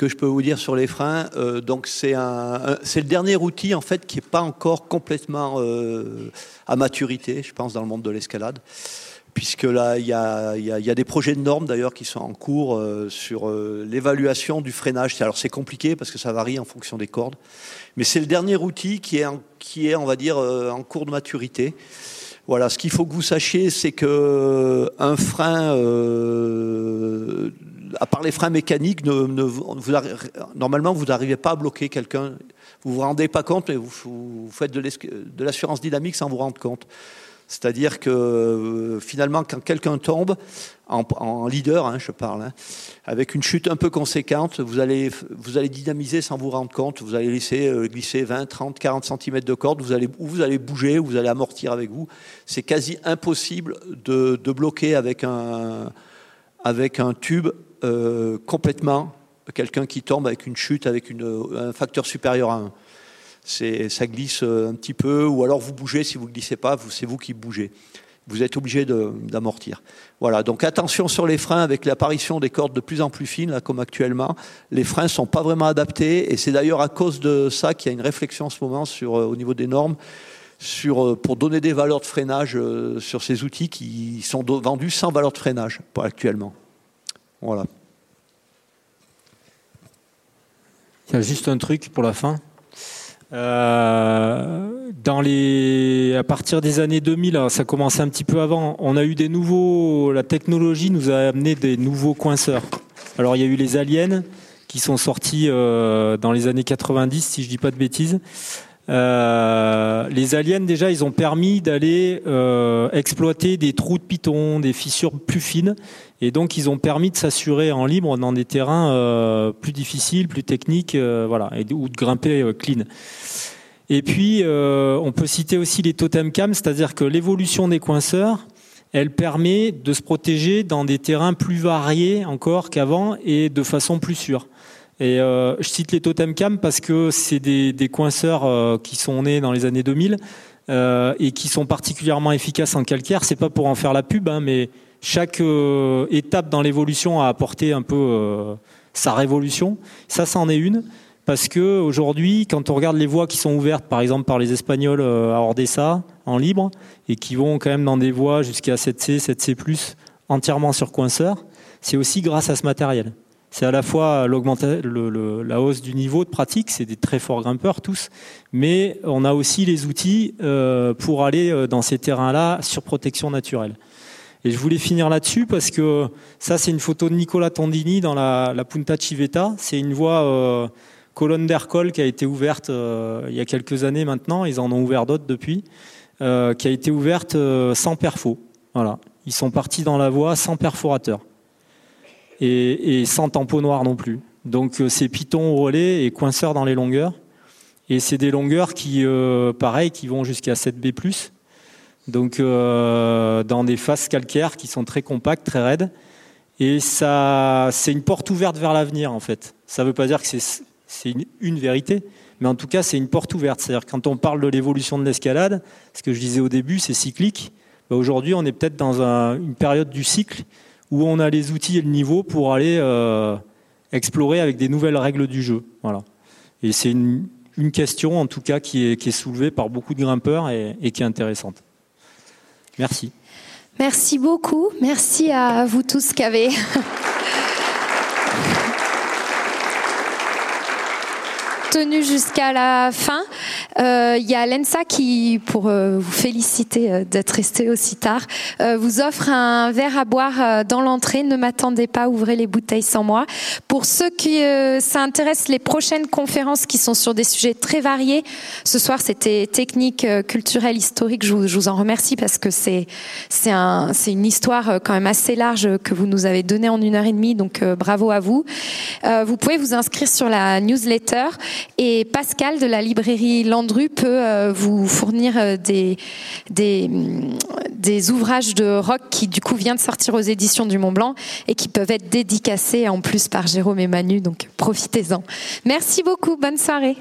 Que je peux vous dire sur les freins, euh, donc c'est un, c'est le dernier outil en fait qui n'est pas encore complètement euh, à maturité, je pense, dans le monde de l'escalade puisque là, il y a, des projets de normes d'ailleurs qui sont en cours euh, sur l'évaluation du freinage. Alors c'est compliqué parce que ça varie en fonction des cordes, mais c'est le dernier outil qui est, qui est on va dire, en cours de maturité. Voilà, ce qu'il faut que vous sachiez, c'est que un frein, à part les freins mécaniques, ne, normalement vous n'arrivez pas à bloquer quelqu'un. Vous vous rendez pas compte, mais vous, faites de l'assurance dynamique sans vous rendre compte. C'est-à-dire que euh, finalement, quand quelqu'un tombe, en, leader, hein, je parle, hein, avec une chute un peu conséquente, vous allez, dynamiser sans vous rendre compte. Vous allez laisser euh, glisser 20, 30, 40 cm de corde. Vous allez, vous allez bouger, vous allez amortir avec vous. C'est quasi impossible de, bloquer avec un tube euh, complètement quelqu'un qui tombe avec une chute avec un facteur supérieur à 1 ça glisse un petit peu, ou alors vous bougez, si vous ne glissez pas, c'est vous qui bougez. Vous êtes obligé d'amortir. Voilà, donc attention sur les freins avec l'apparition des cordes de plus en plus fines, comme actuellement. Les freins ne sont pas vraiment adaptés, et c'est d'ailleurs à cause de ça qu'il y a une réflexion en ce moment sur, euh, au niveau des normes euh, pour donner des valeurs de freinage sur ces outils qui sont vendus sans valeur de freinage, actuellement. Voilà. Il y a juste un truc pour la fin. Euh, à partir des années 2000, ça commençait un petit peu avant. On a eu des nouveaux, la technologie nous a amené des nouveaux coinceurs. Alors il y a eu les aliens qui sont sortis euh, dans les années 90, si je dis pas de bêtises. Euh, les aliens déjà, ils ont permis d'aller euh, exploiter des trous de python, des fissures plus fines, et donc ils ont permis de s'assurer en libre dans des terrains euh, plus difficiles, plus techniques, voilà, et, ou de grimper clean. Et puis, on peut citer aussi les totem cam, c'est-à-dire que l'évolution des coinceurs, elle permet de se protéger dans des terrains plus variés encore qu'avant et de façon plus sûre. Et euh, je cite les totem cam parce que c'est des, des, coinceurs euh, qui sont nés dans les années 2000 euh, et qui sont particulièrement efficaces en calcaire. C'est pas pour en faire la pub, hein, mais chaque euh, étape dans l'évolution a apporté un peu euh, sa révolution. Ça, c'en est une. Parce que aujourd'hui, quand on regarde les voies qui sont ouvertes, par exemple par les Espagnols à Ordessa, en libre, et qui vont quand même dans des voies jusqu'à 7C, 7C+, entièrement sur coinceur, c'est aussi grâce à ce matériel. C'est à la fois le, la hausse du niveau de pratique, c'est des très forts grimpeurs tous, mais on a aussi les outils euh, pour aller euh, dans ces terrains-là sur protection naturelle. Et je voulais finir là-dessus parce que ça, c'est une photo de Nicolas Tondini dans la, Punta Civetta. C'est une voie euh, colonne d'Ercole qui a été ouverte il y a quelques années maintenant. Ils en ont ouvert d'autres depuis, qui a été ouverte sans perfo. Voilà, ils sont partis dans la voie sans perforateur et, sans tampon noir non plus. Donc c'est Python au relais et coinceur dans les longueurs. Et c'est des longueurs qui, euh, pareil, qui vont jusqu'à 7B+. Donc euh, dans des faces calcaires qui sont très compactes, très raides. Et ça, c'est une porte ouverte vers l'avenir en fait. Ça ne veut pas dire que c'est une, vérité, mais en tout cas c'est une porte ouverte. C'est-à-dire quand on parle de l'évolution de l'escalade, ce que je disais au début, c'est cyclique. Bah, aujourd'hui, on est peut-être dans un, une période du cycle où on a les outils et le niveau pour aller euh, explorer avec des nouvelles règles du jeu. Et c'est une, question, en tout cas, qui est, qui soulevée par beaucoup de grimpeurs et, et qui est intéressante. Merci. Merci beaucoup. Merci à vous tous qui avez. Tenu jusqu'à la fin. Il euh, y a l'ENSA qui, pour euh, vous féliciter euh, d'être resté aussi tard, euh, vous offre un verre à boire euh, dans l'entrée. Ne m'attendez pas, ouvrez les bouteilles sans moi. Pour ceux qui s'intéressent, les prochaines conférences qui sont sur des sujets très variés. Ce soir, c'était technique, culturelle, historique. Je vous, je vous, en remercie parce que c'est c'est un c'est une histoire quand même assez large que vous nous avez donnée en une heure et demie. Donc bravo à vous. vous pouvez vous inscrire sur la newsletter et Pascal de la librairie Landru peut euh, vous fournir euh, des, mm, des, ouvrages de rock qui du coup vient de sortir aux éditions du Mont Blanc et qui peuvent être dédicacés en plus par Jérôme et Manu. Donc profitez-en. Merci beaucoup. Bonne soirée.